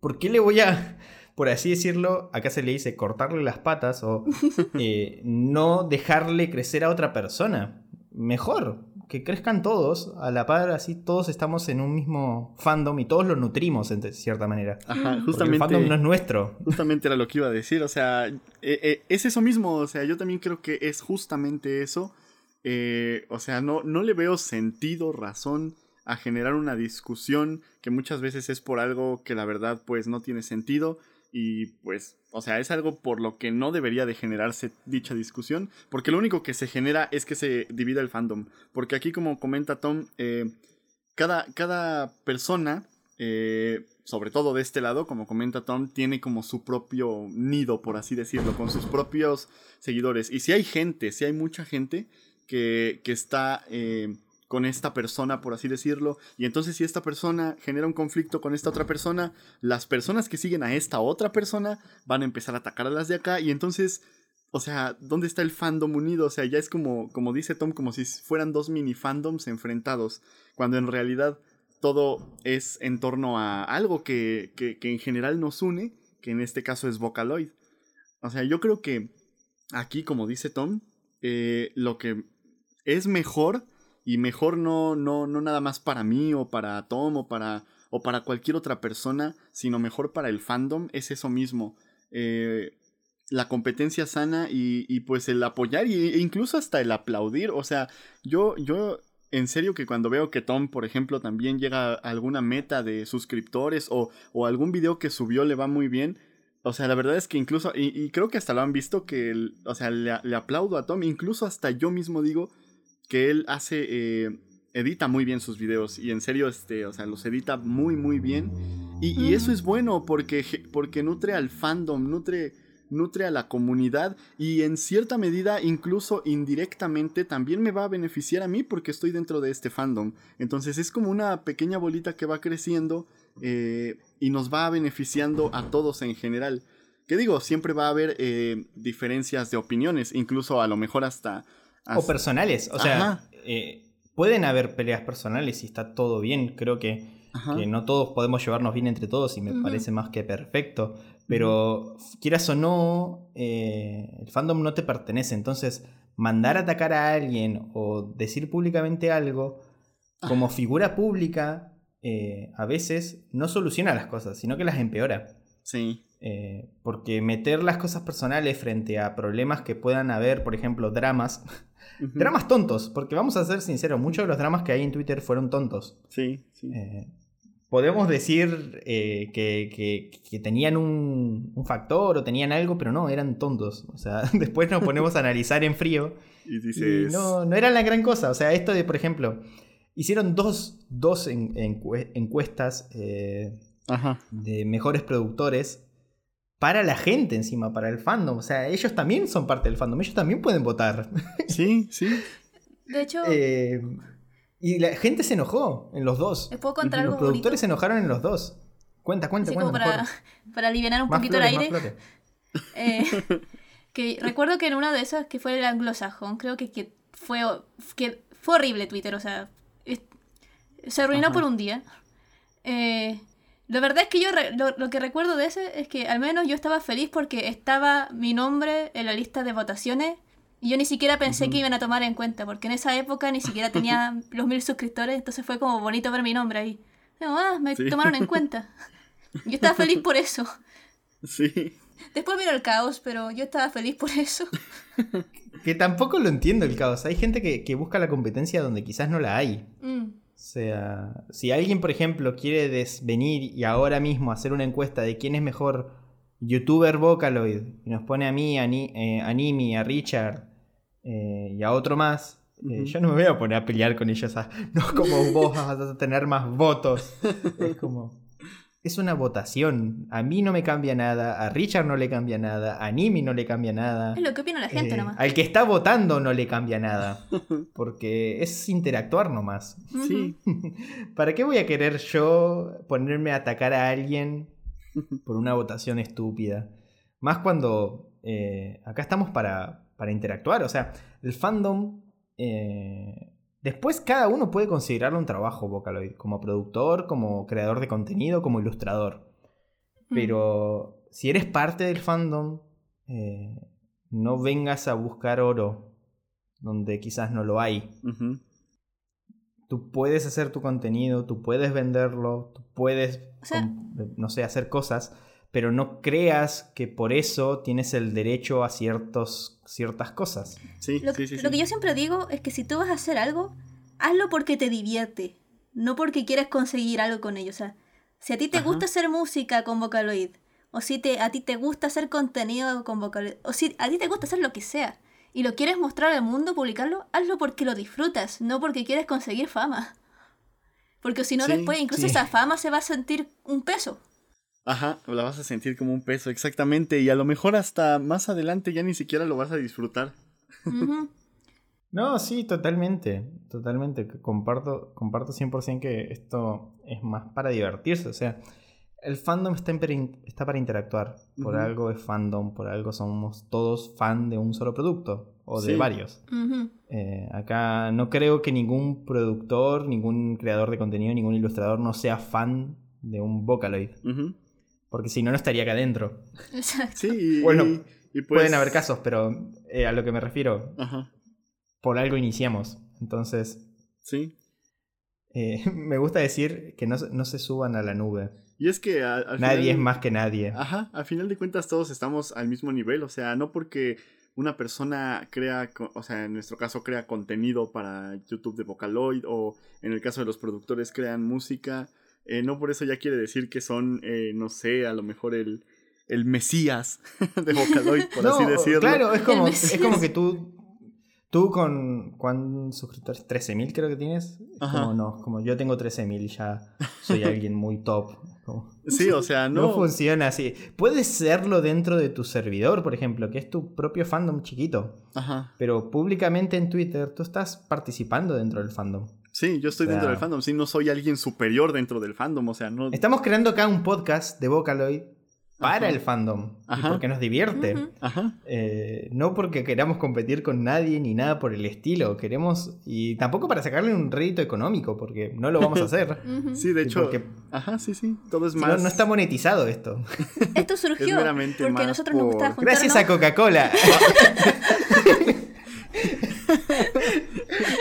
¿por qué le voy a por así decirlo, acá se le dice cortarle las patas o eh, no dejarle crecer a otra persona. Mejor, que crezcan todos, a la par, así todos estamos en un mismo fandom y todos lo nutrimos en cierta manera. Ajá, justamente. el fandom no es nuestro. Justamente era lo que iba a decir, o sea, eh, eh, es eso mismo, o sea, yo también creo que es justamente eso. o sea, no, no le veo sentido, razón a generar una discusión que muchas veces es por algo que la verdad pues no tiene sentido y pues, o sea, es algo por lo que no debería de generarse dicha discusión, porque lo único que se genera es que se divida el fandom. Porque aquí, como comenta Tom, eh, cada, cada persona, eh, sobre todo de este lado, como comenta Tom, tiene como su propio nido, por así decirlo, con sus propios seguidores. Y si hay gente, si hay mucha gente que, que está... Eh, con esta persona, por así decirlo. Y entonces si esta persona genera un conflicto con esta otra persona, las personas que siguen a esta otra persona van a empezar a atacar a las de acá. Y entonces, o sea, ¿dónde está el fandom unido? O sea, ya es como, como dice Tom, como si fueran dos mini fandoms enfrentados. Cuando en realidad todo es en torno a algo que, que, en general nos une, que en este caso es Vocaloid. O sea, yo creo que aquí, como dice Tom, eh, lo que es mejor y mejor no, no, no nada más para mí o para Tom o para, o para cualquier otra persona, sino mejor para el fandom, es eso mismo. Eh, la competencia sana y, y, pues el apoyar e incluso hasta el aplaudir. O sea, yo, yo en serio que cuando veo que Tom, por ejemplo, también llega a alguna meta de suscriptores o, o algún video que subió le va muy bien, o sea, la verdad es que incluso, y, creo que hasta lo han visto que, o sea, le, aplaudo a Tom, incluso hasta yo mismo digo que él hace, eh, edita muy bien sus videos y en serio, este, o sea, los edita muy, muy bien. Y, eso es bueno porque, porque nutre al fandom, nutre, nutre a la comunidad y en cierta medida, incluso indirectamente, también me va a beneficiar a mí porque estoy dentro de este fandom. Entonces es como una pequeña bolita que va creciendo eh, y nos va beneficiando a todos en general. Que digo, siempre va a haber eh, diferencias de opiniones, incluso a lo mejor hasta... O personales, o sea, eh, pueden haber peleas personales y está todo bien, creo que, no todos podemos llevarnos bien entre todos y me parece más que perfecto, pero quieras o no, el fandom no te pertenece, entonces mandar a atacar a alguien o decir públicamente algo como figura pública eh, a veces no soluciona las cosas, sino que las empeora. Sí. Eh, porque meter las cosas personales frente a problemas que puedan haber, por ejemplo, dramas. dramas tontos, porque vamos a ser sinceros, muchos de los dramas que hay en Twitter fueron tontos. Sí, sí. Eh, podemos decir que, tenían un, factor o tenían algo, pero no, eran tontos. O sea, después nos ponemos a analizar en frío. Y dices. no, no eran la gran cosa. O sea, esto de, por ejemplo, Hicieron dos, encuestas eh, de mejores productores para la gente encima, para el fandom. O sea, ellos también son parte del fandom, ellos también pueden votar. Sí, sí. De hecho... Eh, y la gente se enojó en los dos. ¿Les puedo contar Los productores se enojaron en los dos. Cuenta, cuenta, cuenta. para, para, aliviar un poquito el aire. Eh, que recuerdo que en una de esas, que fue el anglosajón, creo que, que, fue, que fue horrible Twitter. O sea, se arruinó por un día. Eh, la verdad es que yo lo, que recuerdo de ese es que al menos yo estaba feliz porque estaba mi nombre en la lista de votaciones y yo ni siquiera pensé que iban a tomar en cuenta porque en esa época ni siquiera tenía los mil suscriptores, entonces fue como bonito ver mi nombre ahí. ah, me tomaron en cuenta. Yo estaba feliz por eso. Sí. Después vino el caos, pero yo estaba feliz por eso. que tampoco lo entiendo el caos. Hay gente que, busca la competencia donde quizás no la hay. Mm. O sea, si alguien, por ejemplo, quiere venir y ahora mismo hacer una encuesta de quién es mejor youtuber Vocaloid, y nos pone a mí, a, eh, a Nimi, a Richard eh, y a otro más, eh, yo no me voy a poner a pelear con ellos. no como vos vas a tener más votos. es como es una votación. A mí no me cambia nada, a Richard no le cambia nada, a Nimi no le cambia nada. Es lo que opina la gente eh, nomás. Al que está votando no le cambia nada. Porque es interactuar nomás. Sí. ¿Para qué voy a querer yo ponerme a atacar a alguien por una votación estúpida? Más cuando eh, acá estamos para, para interactuar. O sea, el fandom. Eh, Después cada uno puede considerarlo un trabajo Vocaloid, como productor, como creador de contenido, como ilustrador. Mm. Pero si eres parte del fandom, eh, no vengas a buscar oro donde quizás no lo hay. Tú puedes hacer tu contenido, tú puedes venderlo, tú puedes, no sé, hacer cosas, pero no creas que por eso tienes el derecho a ciertos ciertas cosas. Sí, lo, sí, sí, lo que yo siempre digo es que si tú vas a hacer algo, hazlo porque te divierte, no porque quieres conseguir algo con ello. O sea, si a ti te gusta hacer música con Vocaloid, o si te, a ti te gusta hacer contenido con Vocaloid, o si a ti te gusta hacer lo que sea, y lo quieres mostrar al mundo, publicarlo, hazlo porque lo disfrutas, no porque quieres conseguir fama. Porque si no, después incluso esa fama se va a sentir un peso. Ajá, la vas a sentir como un peso, exactamente. Y a lo mejor hasta más adelante ya ni siquiera lo vas a disfrutar. no, sí, totalmente. Totalmente. Comparto, comparto 100% que esto es más para divertirse. O sea, el fandom está, está para interactuar. Por algo es fandom, por algo somos todos fan de un solo producto o de varios. Eh, acá no creo que ningún productor, ningún creador de contenido, ningún ilustrador no sea fan de un Vocaloid. Porque si no, no estaría acá adentro. Exacto. Sí, bueno, y pues pueden haber casos, pero eh, a lo que me refiero, por algo iniciamos. Entonces, sí. Eh, me gusta decir que no, se suban a la nube. Y es que nadie es más que nadie. Ajá, al final de cuentas todos estamos al mismo nivel, o sea, no porque una persona crea, o sea, en nuestro caso crea contenido para YouTube de Vocaloid o en el caso de los productores crean música, eh, no por eso ya quiere decir que son, eh, no sé, a lo mejor el, el Mesías de Vocaloid, por así decirlo. Claro, es como, es como que tú, tú con, ¿cuántos suscriptores? 13.000 creo que tienes. Como no, como yo tengo 13.000 ya soy alguien muy top. Sí, o sea, no... No funciona así. Puedes serlo dentro de tu servidor, por ejemplo, que es tu propio fandom chiquito. Ajá. Pero públicamente en Twitter tú estás participando dentro del fandom. Sí, yo estoy dentro del fandom. Sí, no soy alguien superior dentro del fandom. O sea, no. Estamos creando acá un podcast de Vocaloid para el fandom. porque nos divierte. Eh, no porque queramos competir con nadie ni nada por el estilo. Queremos. Y tampoco para sacarle un rédito económico, porque no lo vamos a hacer. sí, de hecho. Ajá, sí, sí. Todo es más. No, está monetizado esto. Esto surgió porque nosotros nos gustaba juntarnos. Gracias a Coca-Cola.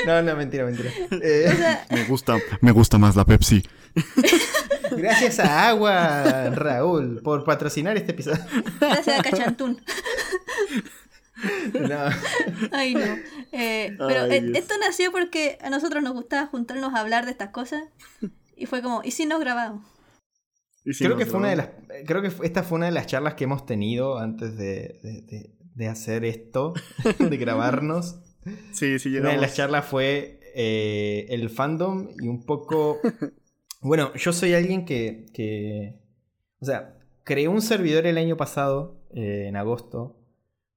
no, no, mentira, mentira. Eh, me gusta, me gusta más la Pepsi. Gracias a Agua, Raúl, por patrocinar este episodio. Gracias a Cachantún. No. Ay, no. Eh, pero eh, esto nació porque a nosotros nos gustaba juntarnos a hablar de estas cosas. Y fue como, ¿y si nos grabamos? creo que fue una de las. Creo que esta fue una de las charlas que hemos tenido antes de, de, hacer esto, de grabarnos. Sí, sí, Una de las charlas fue eh, el fandom y un poco bueno, yo soy alguien que, o sea, creé un servidor el año pasado, eh, en agosto,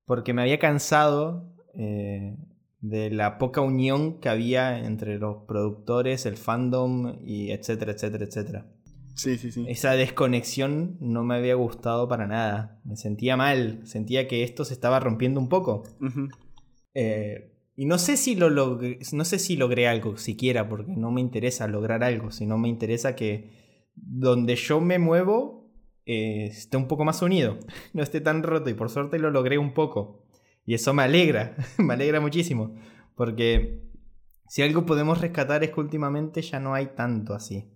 porque me había cansado eh, de la poca unión que había entre los productores, el fandom y etcétera, etcétera, etcétera. Sí, sí, sí. Esa desconexión no me había gustado para nada. Me sentía mal, sentía que esto se estaba rompiendo un poco. Y no sé si lo logré, no sé si logré algo siquiera, porque no me interesa lograr algo, sino me interesa que donde yo me muevo eh, esté un poco más unido, no esté tan roto y por suerte lo logré un poco. Y eso me alegra, me alegra muchísimo, porque si algo podemos rescatar es que últimamente ya no hay tanto así.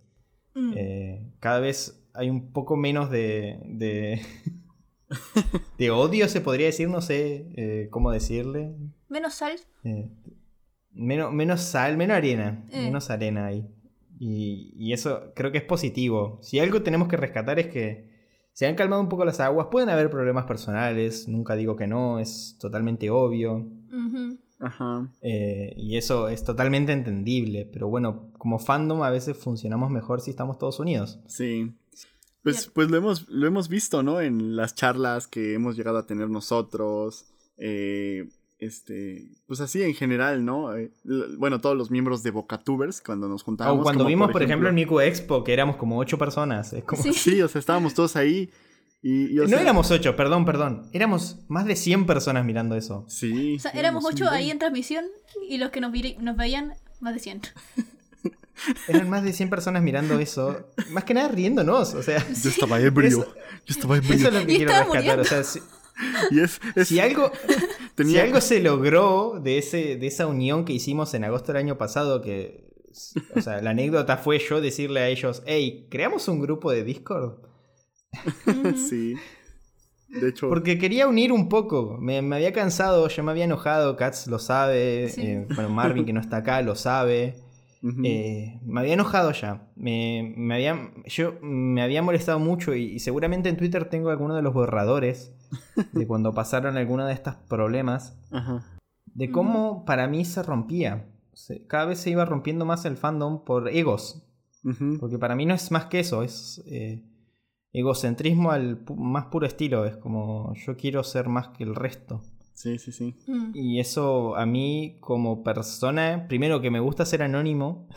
Mm. Eh, cada vez hay un poco menos de, de, de odio, se podría decir, no sé eh, cómo decirle. Menos sal. Eh, menos, menos sal, menos arena. Eh. Menos arena ahí. Y, eso creo que es positivo. Si algo tenemos que rescatar es que se han calmado un poco las aguas. Pueden haber problemas personales, nunca digo que no, es totalmente obvio. Ajá. Eh, y eso es totalmente entendible. Pero bueno, como fandom a veces funcionamos mejor si estamos todos unidos. Sí. Pues, pues lo, hemos, lo hemos visto, ¿no? En las charlas que hemos llegado a tener nosotros. Eh, este, pues así en general, ¿no? Eh, bueno, todos los miembros de Bocatubers cuando nos juntábamos. O cuando vimos, por ejemplo, en Miku Expo, que éramos como ocho personas. Es como... Sí. o sea, estábamos todos ahí. Y, no éramos ocho, perdón, perdón. Éramos más de 100 personas mirando eso. Sí. O sea, éramos ocho ahí en transmisión y los que nos, nos veían, más de 100. Eran más de 100 personas mirando eso. Más que nada riéndonos, o sea. Yo estaba ebrio. yo estaba ebrio. Eso es lo que quiero rescatar, o sea, si algo, si algo se logró de, ese, de esa unión que hicimos en agosto del año pasado, que, o sea, la anécdota fue yo decirle a ellos, hey, ¿creamos un grupo de Discord? sí. De hecho. Porque quería unir un poco. Me, había cansado, yo me había enojado, Katz lo sabe. Eh, bueno, Marvin que no está acá lo sabe. Eh, me había enojado ya. Me, había, yo me había molestado mucho y, seguramente en Twitter tengo algunos de los borradores de cuando pasaron algunos de estos problemas. De cómo para mí se rompía. cada vez se iba rompiendo más el fandom por egos. Porque para mí no es más que eso, es eh, egocentrismo al más puro estilo. Es como yo quiero ser más que el resto. Sí, sí, sí. Mm. Y eso a mí como persona, primero que me gusta ser anónimo,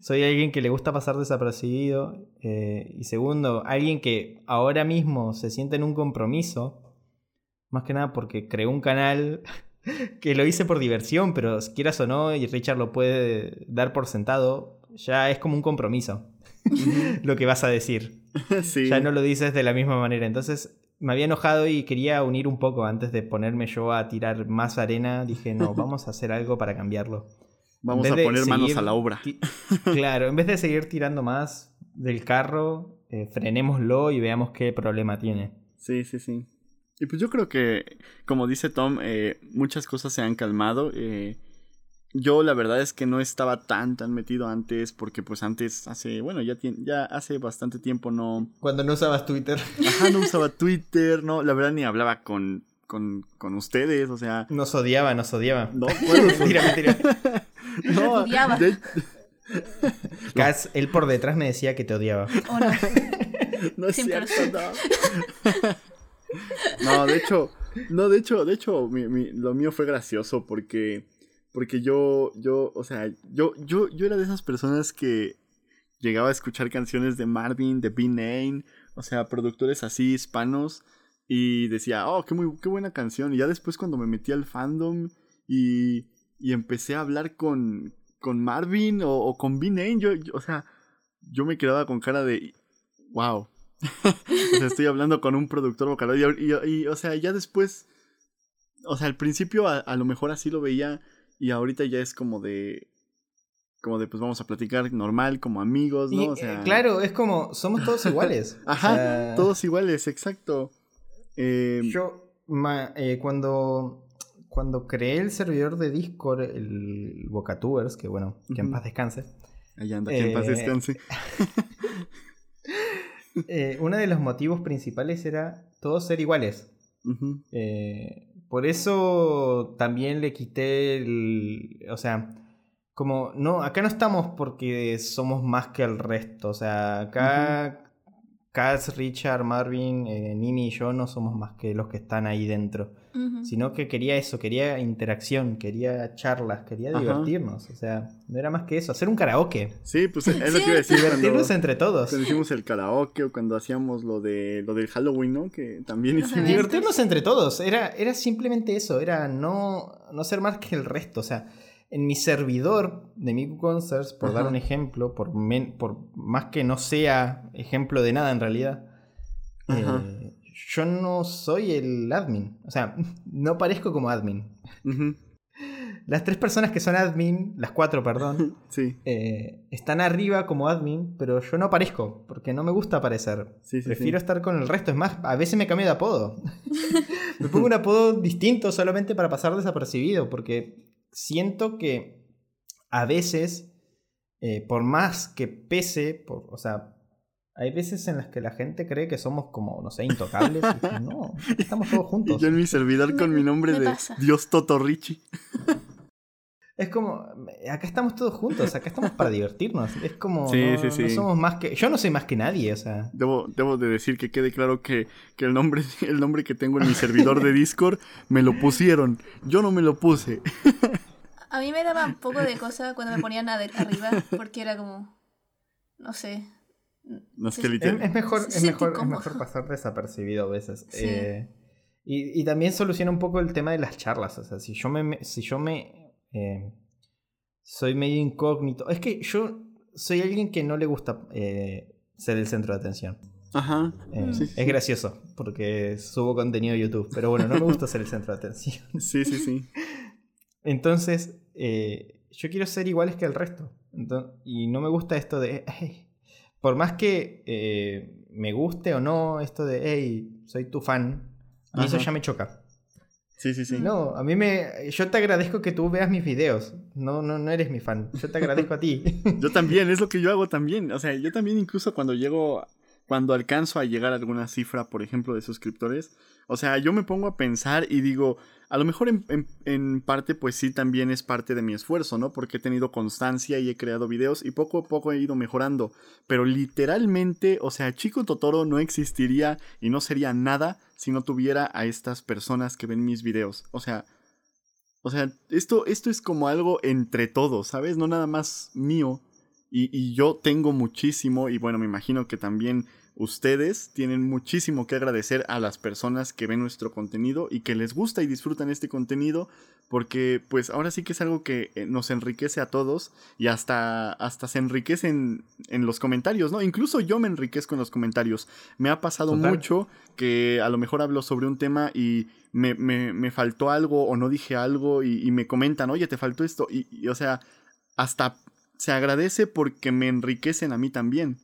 soy alguien que le gusta pasar desapercibido, eh, y segundo, alguien que ahora mismo se siente en un compromiso, más que nada porque creó un canal que lo hice por diversión, pero quieras o no, y Richard lo puede dar por sentado, ya es como un compromiso lo que vas a decir. Ya no lo dices de la misma manera. Entonces, me había enojado y quería unir un poco antes de ponerme yo a tirar más arena. Dije, no, vamos a hacer algo para cambiarlo. Vamos a poner manos a la obra. claro, en vez de seguir tirando más del carro, eh, frenémoslo y veamos qué problema tiene. Sí, sí, sí. Y pues yo creo que, como dice Tom, eh, muchas cosas se han calmado. Eh, yo la verdad es que no estaba tan tan metido antes porque pues antes hace, bueno, ya ya hace bastante tiempo no cuando no usabas Twitter. Ajá, no usaba Twitter, no, la verdad ni hablaba con con, con ustedes, o sea, nos odiaba, nos odiaba. No, puedo mentira, mentira. No, odiaba. Él por detrás me decía que te odiaba. Oh, no. no es cierto, no. No, de hecho, no, de hecho, de hecho, mi, mi, lo mío fue gracioso porque porque yo, yo, o sea, yo, yo, yo era de esas personas que llegaba a escuchar canciones de Marvin, de B. Nane, o sea, productores así hispanos, y decía, oh, qué, muy, qué buena canción. Y ya después cuando me metí al fandom y, y empecé a hablar con, con Marvin o, con B. Nane, yo, o sea, yo me quedaba con cara de, wow. o sea, estoy hablando con un productor vocal. Y, y, o sea, ya después, o sea, al principio a lo mejor así lo veía y ahorita ya es como de como de pues vamos a platicar normal como amigos, ¿no? o sea... Eh, claro, es como somos todos iguales. Ajá, todos iguales, exacto. Em, yo eh, cuando cuando creé el servidor de Discord, el Bocatubers, que bueno, que en paz descanse. Allá anda, que en paz eh, descanse. uno de los motivos principales era todos ser iguales. Por eso también le quité el. O sea, como. No, acá no estamos porque somos más que el resto. O sea, acá. Kaz, Richard, Marvin, eh, Nimi y yo no somos más que los que están ahí dentro. Sino que quería eso, quería interacción, quería charlas, quería divertirnos. O sea, no era más que eso, hacer un karaoke. Sí, pues es lo que iba a decir. Divertirnos entre todos. Cuando hicimos el karaoke o cuando hacíamos lo de lo del Halloween, ¿no? Que también hicimos. Divertirnos entre todos. Era, era simplemente eso, era no, no ser más que el resto. O sea, en mi servidor de Miku Concerts, por dar un ejemplo, por, por más que no sea ejemplo de nada en realidad, eh, yo no soy el admin. O sea, no parezco como admin. Las tres personas que son admin, las cuatro, perdón, sí. Eh, están arriba como admin, pero yo no aparezco, porque no me gusta aparecer. Prefiero estar con el resto. Es más, a veces me cambio de apodo. me pongo un apodo distinto solamente para pasar desapercibido, porque siento que a veces, eh, por más que pese, por, o sea, hay veces en las que la gente cree que somos como, no sé, intocables. y no, estamos todos juntos. Y yo en mi servidor con mi nombre de Dios Totorrichi. Es como, acá estamos todos juntos, acá estamos para divertirnos. Es como, no, somos más que, yo no soy más que nadie, o sea. Debo, debo de decir que quede claro que, que, el, nombre, el nombre que tengo en mi servidor de Discord me lo pusieron, yo no me lo puse. A mí me daba un poco de cosa cuando me ponían arriba, porque era como, no sé. es, mejor, es, mejor, es mejor pasar desapercibido a veces. Eh, y, y, también soluciona un poco el tema de las charlas. O sea, si yo me, si yo me eh, soy medio incógnito. Es que yo soy alguien que no le gusta eh, ser el centro de atención. Ajá. Es gracioso porque subo contenido a YouTube, pero bueno, no me gusta ser el centro de atención. Sí, sí, sí. Entonces, eh, yo quiero ser iguales que el resto. y no me gusta esto de, por más que eh, me guste o no esto de, hey, soy tu fan, y eso ya me choca. Sí, sí, sí. No, a mí me. Yo te agradezco que tú veas mis videos. No, no, no eres mi fan. Yo te agradezco a ti. yo también, es lo que yo hago también. O sea, yo también, incluso cuando llego. Cuando alcanzo a llegar a alguna cifra, por ejemplo, de suscriptores. O sea, yo me pongo a pensar y digo, a lo mejor en, parte pues sí también es parte de mi esfuerzo, ¿no? Porque he tenido constancia y he creado videos y poco a poco he ido mejorando. Pero literalmente, o sea, Chico Totoro no existiría y no sería nada si no tuviera a estas personas que ven mis videos. O sea, o sea, esto, esto es como algo entre todos, ¿sabes? No nada más mío. Y, y yo tengo muchísimo y bueno, me imagino que también ustedes tienen muchísimo que agradecer a las personas que ven nuestro contenido y que les gusta y disfrutan este contenido porque pues ahora sí que es algo que eh, nos enriquece a todos y hasta, hasta se enriquecen en los comentarios, ¿no? Incluso yo me enriquezco en los comentarios. Me ha pasado mucho que a lo mejor hablo sobre un tema y me, me, faltó algo o no dije algo y, me comentan, oye, te faltó esto. y o sea, hasta se agradece porque me enriquecen a mí también.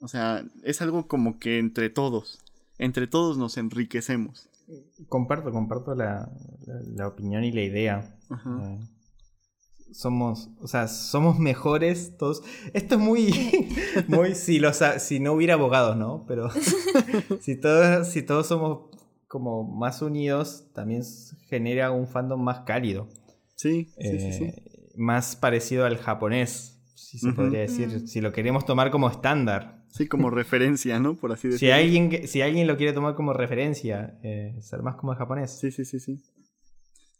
O sea, es algo como que entre todos. entre todos nos enriquecemos. Comparto, comparto la, opinión y la idea. Eh, somos, o sea, somos mejores todos. Esto es muy, muy si, los, si no hubiera abogados, ¿no? Pero si todos, si todos somos como más unidos, también genera un fandom más cálido. Sí, sí, sí, eh, Más parecido al japonés, si se podría decir, mm. si lo queremos tomar como estándar. Sí, como referencia, ¿no? Por así decirlo. Si alguien, si alguien lo quiere tomar como referencia, eh, ser más como el japonés. Sí, sí, sí, sí.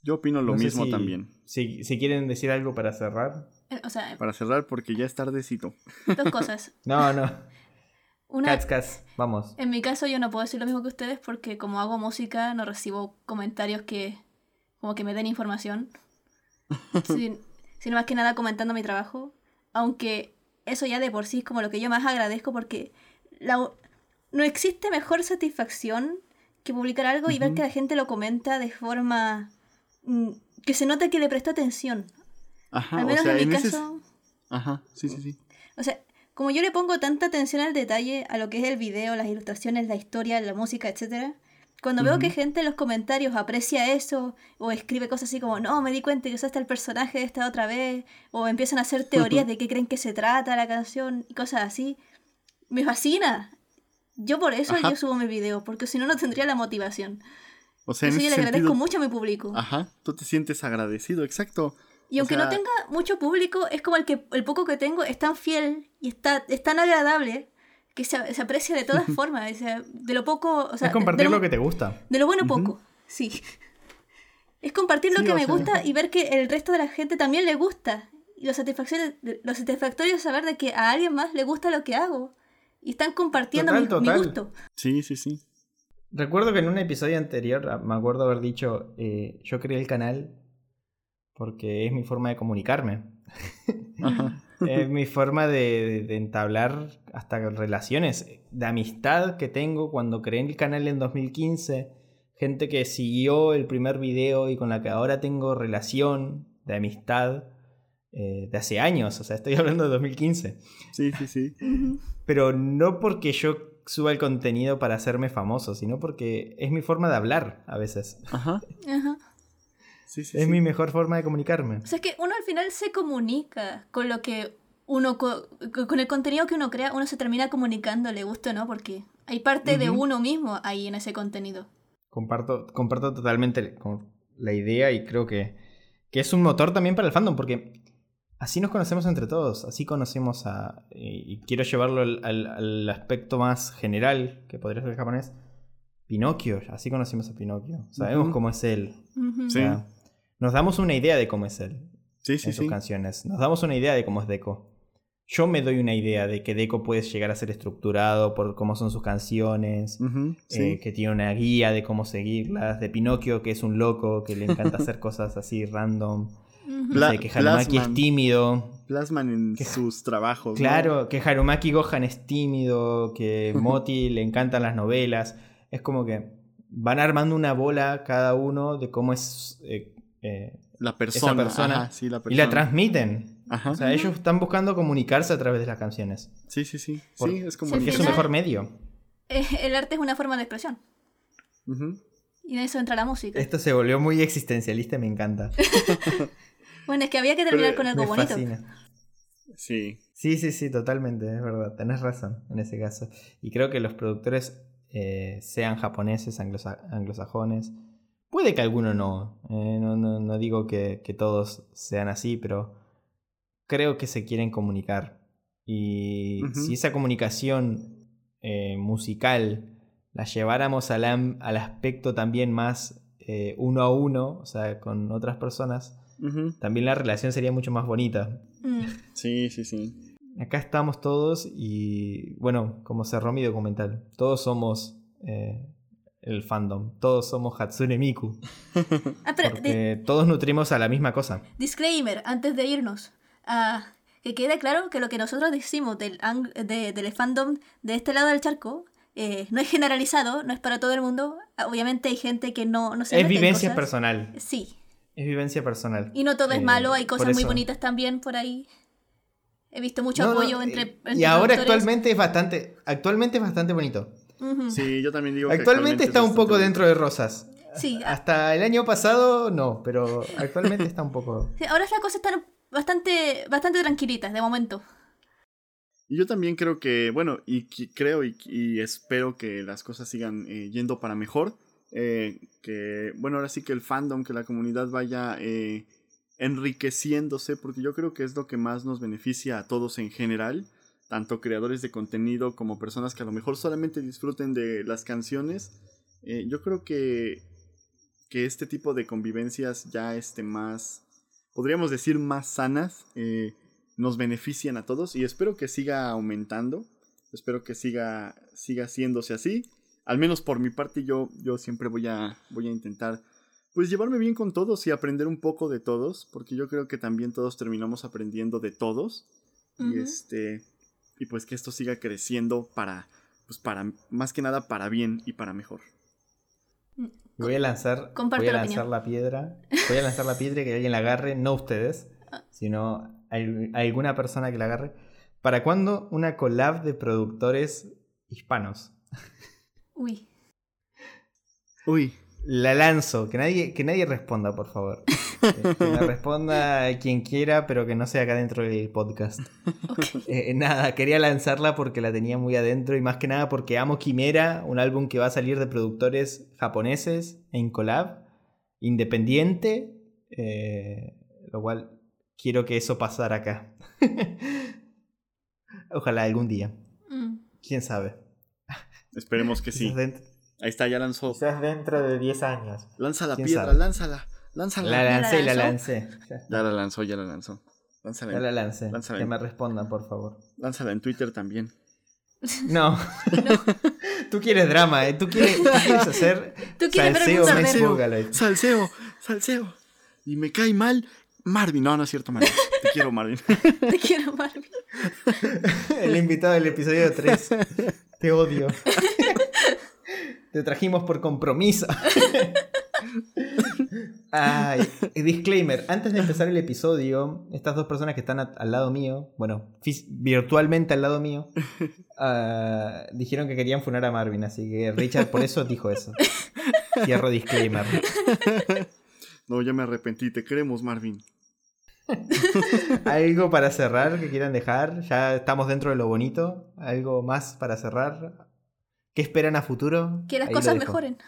Yo opino lo mismo también. Si, si, quieren decir algo para cerrar. Eh, o sea, para cerrar porque ya es tardecito. Dos cosas. no, no. Una, vamos. En mi caso yo no puedo decir lo mismo que ustedes porque como hago música no recibo comentarios que como que me den información. sino más que nada comentando mi trabajo. Aunque eso ya de por sí es como lo que yo más agradezco porque no existe mejor satisfacción que publicar algo y ver que la gente lo comenta de forma Mm, que se nota que le prestó atención. Ajá, Al menos en mi caso. Ajá, sí, sí, sí. O sea, como yo le pongo tanta atención al detalle, a lo que es el video, las ilustraciones, la historia, la música, etc. Cuando veo que gente en los comentarios aprecia eso, o escribe cosas así como, no, me di cuenta que usaste el personaje de esta otra vez, o empiezan a hacer teorías de qué creen que se trata la canción, y cosas así, me fascina. Yo por eso yo subo mi video, porque si no, no tendría la motivación. O sea, en sí, le agradezco mucho a mi público. Ajá, tú te sientes agradecido, exacto. Y aunque no tenga mucho público, es como el que el poco que tengo es tan fiel y está, es tan agradable que se, aprecia de todas formas. O sea, de lo poco. O sea, es compartir lo, que te gusta. De lo bueno poco, sí. Es compartir lo que me gusta y ver que el resto de la gente también le gusta. Y lo, lo satisfactorio es saber de que a alguien más le gusta lo que hago. Y están compartiendo mi, mi gusto. Sí, sí, sí. Recuerdo que en un episodio anterior ah, me acuerdo haber dicho, eh, yo creé el canal porque es mi forma de comunicarme. Es mi forma de, entablar hasta relaciones de amistad que tengo cuando creé el canal en 2015. Gente que siguió el primer video y con la que ahora tengo relación de amistad eh, de hace años. O sea, estoy hablando de 2015. Sí, sí, sí. Pero no porque yo suba el contenido para hacerme famoso, sino porque es mi forma de hablar a veces. Ajá. Ajá. Sí, sí, es mi mejor forma de comunicarme. O sea, es que uno al final se comunica con lo que uno, con el contenido que uno crea, uno se termina comunicando, le gusta no, porque hay parte de uno mismo ahí en ese contenido. Comparto, comparto totalmente la idea y creo que, que es un motor también para el fandom, porque así nos conocemos entre todos, así conocemos a... Y quiero llevarlo al, aspecto más general, que podría ser el japonés. Pinocchio, así conocimos a Pinocchio. Sabemos cómo es él. Nos damos una idea de cómo es él sí, sí, en sus canciones. Nos damos una idea de cómo es Deco. Yo me doy una idea de que Deco puede llegar a ser estructurado por cómo son sus canciones, eh, que tiene una guía de cómo seguirlas, de Pinocchio que es un loco, que le encanta hacer cosas así random que Harumaki es tímido. Plasman en sus trabajos. Claro, que Harumaki Gohan es tímido, que Moti le encantan las novelas. Es como que van armando una bola cada uno de cómo es eh, eh, la persona, persona, y la transmiten. O sea, ellos están buscando comunicarse a través de las canciones. Sí, sí, sí. sí es como es su mejor medio. Eh, el arte es una forma de expresión. Y en eso entra la música. Esto se volvió muy existencialista y me encanta. Bueno, es que había que terminar con algo bonito. Sí. Sí, sí, sí, totalmente, es verdad. Tenés razón en ese caso. Y creo que los productores, eh, sean japoneses, anglosajones, puede que alguno no. Eh, no, no, digo que, todos sean así, pero creo que se quieren comunicar. Y si esa comunicación eh, musical la lleváramos al, al aspecto también más uno a uno, o sea, con otras personas, también la relación sería mucho más bonita. Mm. Sí, sí, sí. Acá estamos todos y, bueno, como cerró mi documental, todos somos eh, el fandom, todos somos Hatsune Miku. Ah, porque todos nutrimos a la misma cosa. Disclaimer, antes de irnos. Ah, que quede claro que lo que nosotros decimos del, del fandom de este lado del charco eh, no es generalizado, no es para todo el mundo. Obviamente hay gente que no, no se Es vivencia personal. Sí. Es vivencia personal. Y no todo es eh, malo, hay cosas muy bonitas también por ahí. He visto mucho apoyo entre, Y ahora actualmente es bastante, actualmente es bastante bonito. Sí, yo también digo actualmente, actualmente está un poco dentro de rosas. Sí. Hasta el año pasado no, pero actualmente está un poco. Sí, ahora las cosas están bastante, bastante tranquilitas de momento. Y yo también creo que, bueno, y creo y, espero que las cosas sigan eh, yendo para mejor. Eh, que, bueno, ahora sí que el fandom, que la comunidad vaya eh, enriqueciéndose, porque yo creo que es lo que más nos beneficia a todos en general, tanto creadores de contenido como personas que a lo mejor solamente disfruten de las canciones. yo creo que, que este tipo de convivencias ya esté más, podríamos decir, más sanas nos benefician a todos y espero que siga aumentando, espero que siga, siga haciéndose así. Al menos por mi parte yo, yo siempre voy a, voy a intentar pues llevarme bien con todos y aprender un poco de todos, porque yo creo que también todos terminamos aprendiendo de todos. Y este y pues que esto siga creciendo para pues para más que nada para bien y para mejor. Mm, voy a lanzar, voy a lanzar la piedra. Voy a lanzar la piedra y que alguien la agarre, no ustedes, ah. sino alguna persona que la agarre. ¿Para cuándo una collab de productores hispanos? Uy. Uy. La lanzo, que nadie, que nadie responda, por favor. que me responda quien quiera, pero que no sea acá dentro del podcast. Eh, nada, quería lanzarla porque la tenía muy adentro y más que nada porque amo Quimera, un álbum que va a salir de productores japoneses en collab, independiente, eh, lo cual quiero que eso pasara acá. Ojalá algún día. Mm. ¿Quién sabe? Esperemos que sí. Ahí está, ya lanzó. Quizás dentro de 10 años. Lanza la piedra, lánzala. Lánzala. La lancé, la, lancé. Ya la lanzó, ya la lanzó. Lánzala. Ya la lancé. Que me respondan, por favor. Lánzala en Twitter también. No. tú quieres drama, ¿eh? Tú quieres, tú quieres hacer ¿Tú quieres salseo, salseo, salseo, salseo. Y me cae mal Marvin, no, no es cierto, Marvin. Te quiero, Marvin. Te quiero, Marvin. El invitado del episodio 3. Te odio. Te trajimos por compromiso. Ay, disclaimer. Antes de empezar el episodio, estas dos personas que están al lado mío, bueno, virtualmente al lado mío, ah, dijeron que querían funar a Marvin. Así que Richard por eso dijo eso. Cierro disclaimer. No, ya me arrepentí. Te queremos, Marvin. ¿Algo para cerrar que quieran dejar? Ya estamos dentro de lo bonito. ¿Algo más para cerrar? ¿Qué esperan a futuro? Que las cosas mejoren.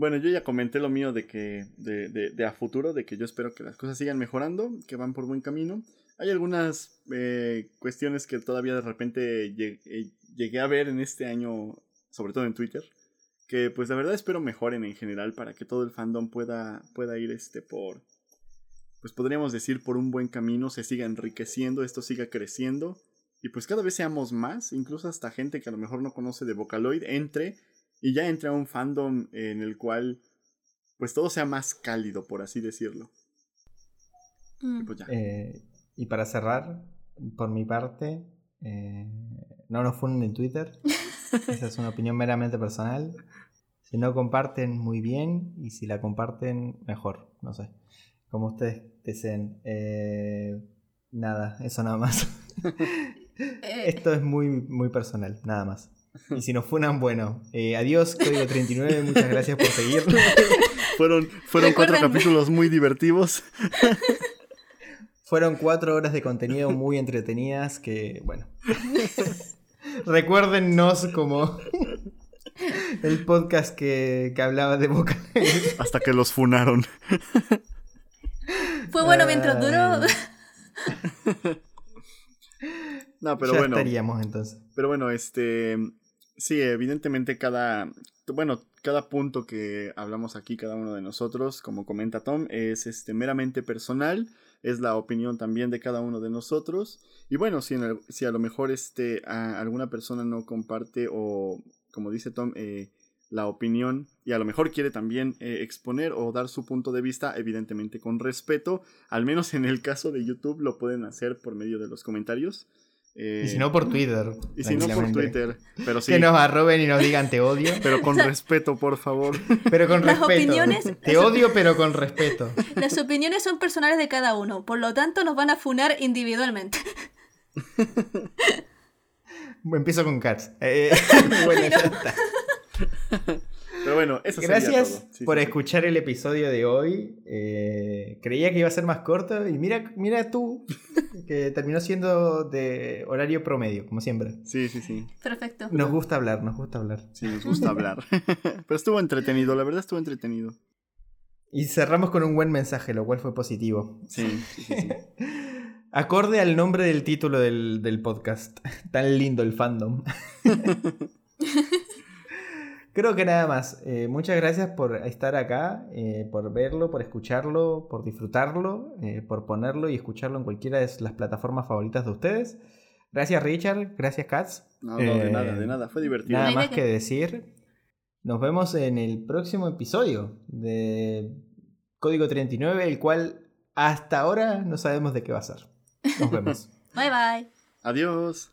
Bueno, yo ya comenté lo mío de que, de, a futuro, de que yo espero que las cosas sigan mejorando, que van por buen camino. Hay algunas eh, cuestiones que todavía de repente llegué, eh, llegué a ver en este año, sobre todo en Twitter, que pues la verdad espero mejoren en general para que todo el fandom pueda, pueda ir este por, pues podríamos decir, por un buen camino, se siga enriqueciendo, esto siga creciendo y pues cada vez seamos más, incluso hasta gente que a lo mejor no conoce de Vocaloid entre y ya entre a un fandom en el cual pues todo sea más cálido, por así decirlo. Mm. Pues eh, y, para cerrar, por mi parte, eh, no nos funden en Twitter. Esa es una opinión meramente personal. Si no comparten, muy bien. Y si la comparten, mejor. No sé como ustedes deseen. Eh, nada, eso nada más. Esto es muy, muy personal, nada más. Y si nos funan, bueno, eh, adiós, código 39, muchas gracias por seguirnos. fueron fueron cuatro capítulos muy divertidos. fueron cuatro horas de contenido muy entretenidas que, bueno. Recuérdennos como el podcast que, que hablaba de boca. Hasta que los funaron. Fue bueno mientras duró. no, pero bueno. estaríamos entonces. Pero bueno, este. Sí, evidentemente cada. Bueno, cada punto que hablamos aquí, cada uno de nosotros, como comenta Tom, es este meramente personal. Es la opinión también de cada uno de nosotros. Y bueno, si, si a lo mejor este, alguna persona no comparte o, como dice Tom, eh, la opinión y a lo mejor quiere también eh, exponer o dar su punto de vista, evidentemente con respeto. Al menos en el caso de YouTube lo pueden hacer por medio de los comentarios. Y si no por Twitter. Y si no por Twitter. Pero sí. Que nos arroben y nos digan te odio. Pero con respeto, por favor. Pero con Las respeto. Opiniones, te odio, pero con respeto. Las opiniones son personales de cada uno. Por lo tanto, nos van a funar individualmente. Empiezo con Cats. Eh, bueno, ya está. Pero bueno, eso Gracias por escuchar el episodio de hoy. Eh, creía que iba a ser más corto y mira, mira tú, que terminó siendo de horario promedio, como siempre. Sí, sí, sí. Perfecto. Nos gusta hablar, nos gusta hablar. Sí, nos gusta hablar. Pero estuvo entretenido, la verdad estuvo entretenido. Y cerramos con un buen mensaje, lo cual fue positivo. Sí, sí, sí. Acorde al nombre del título del, del podcast. Tan lindo el fandom. Creo que nada más. Eh, muchas gracias por estar acá, eh, por verlo, por escucharlo, por disfrutarlo, eh, por ponerlo y escucharlo en cualquiera de las plataformas favoritas de ustedes. Gracias Richard, gracias Katz. No, no, de nada, de nada, fue divertido. Nada más que decir. Nos vemos en el próximo episodio de Código 39, el cual hasta ahora no sabemos de qué va a ser. Nos vemos. bye bye. Adiós.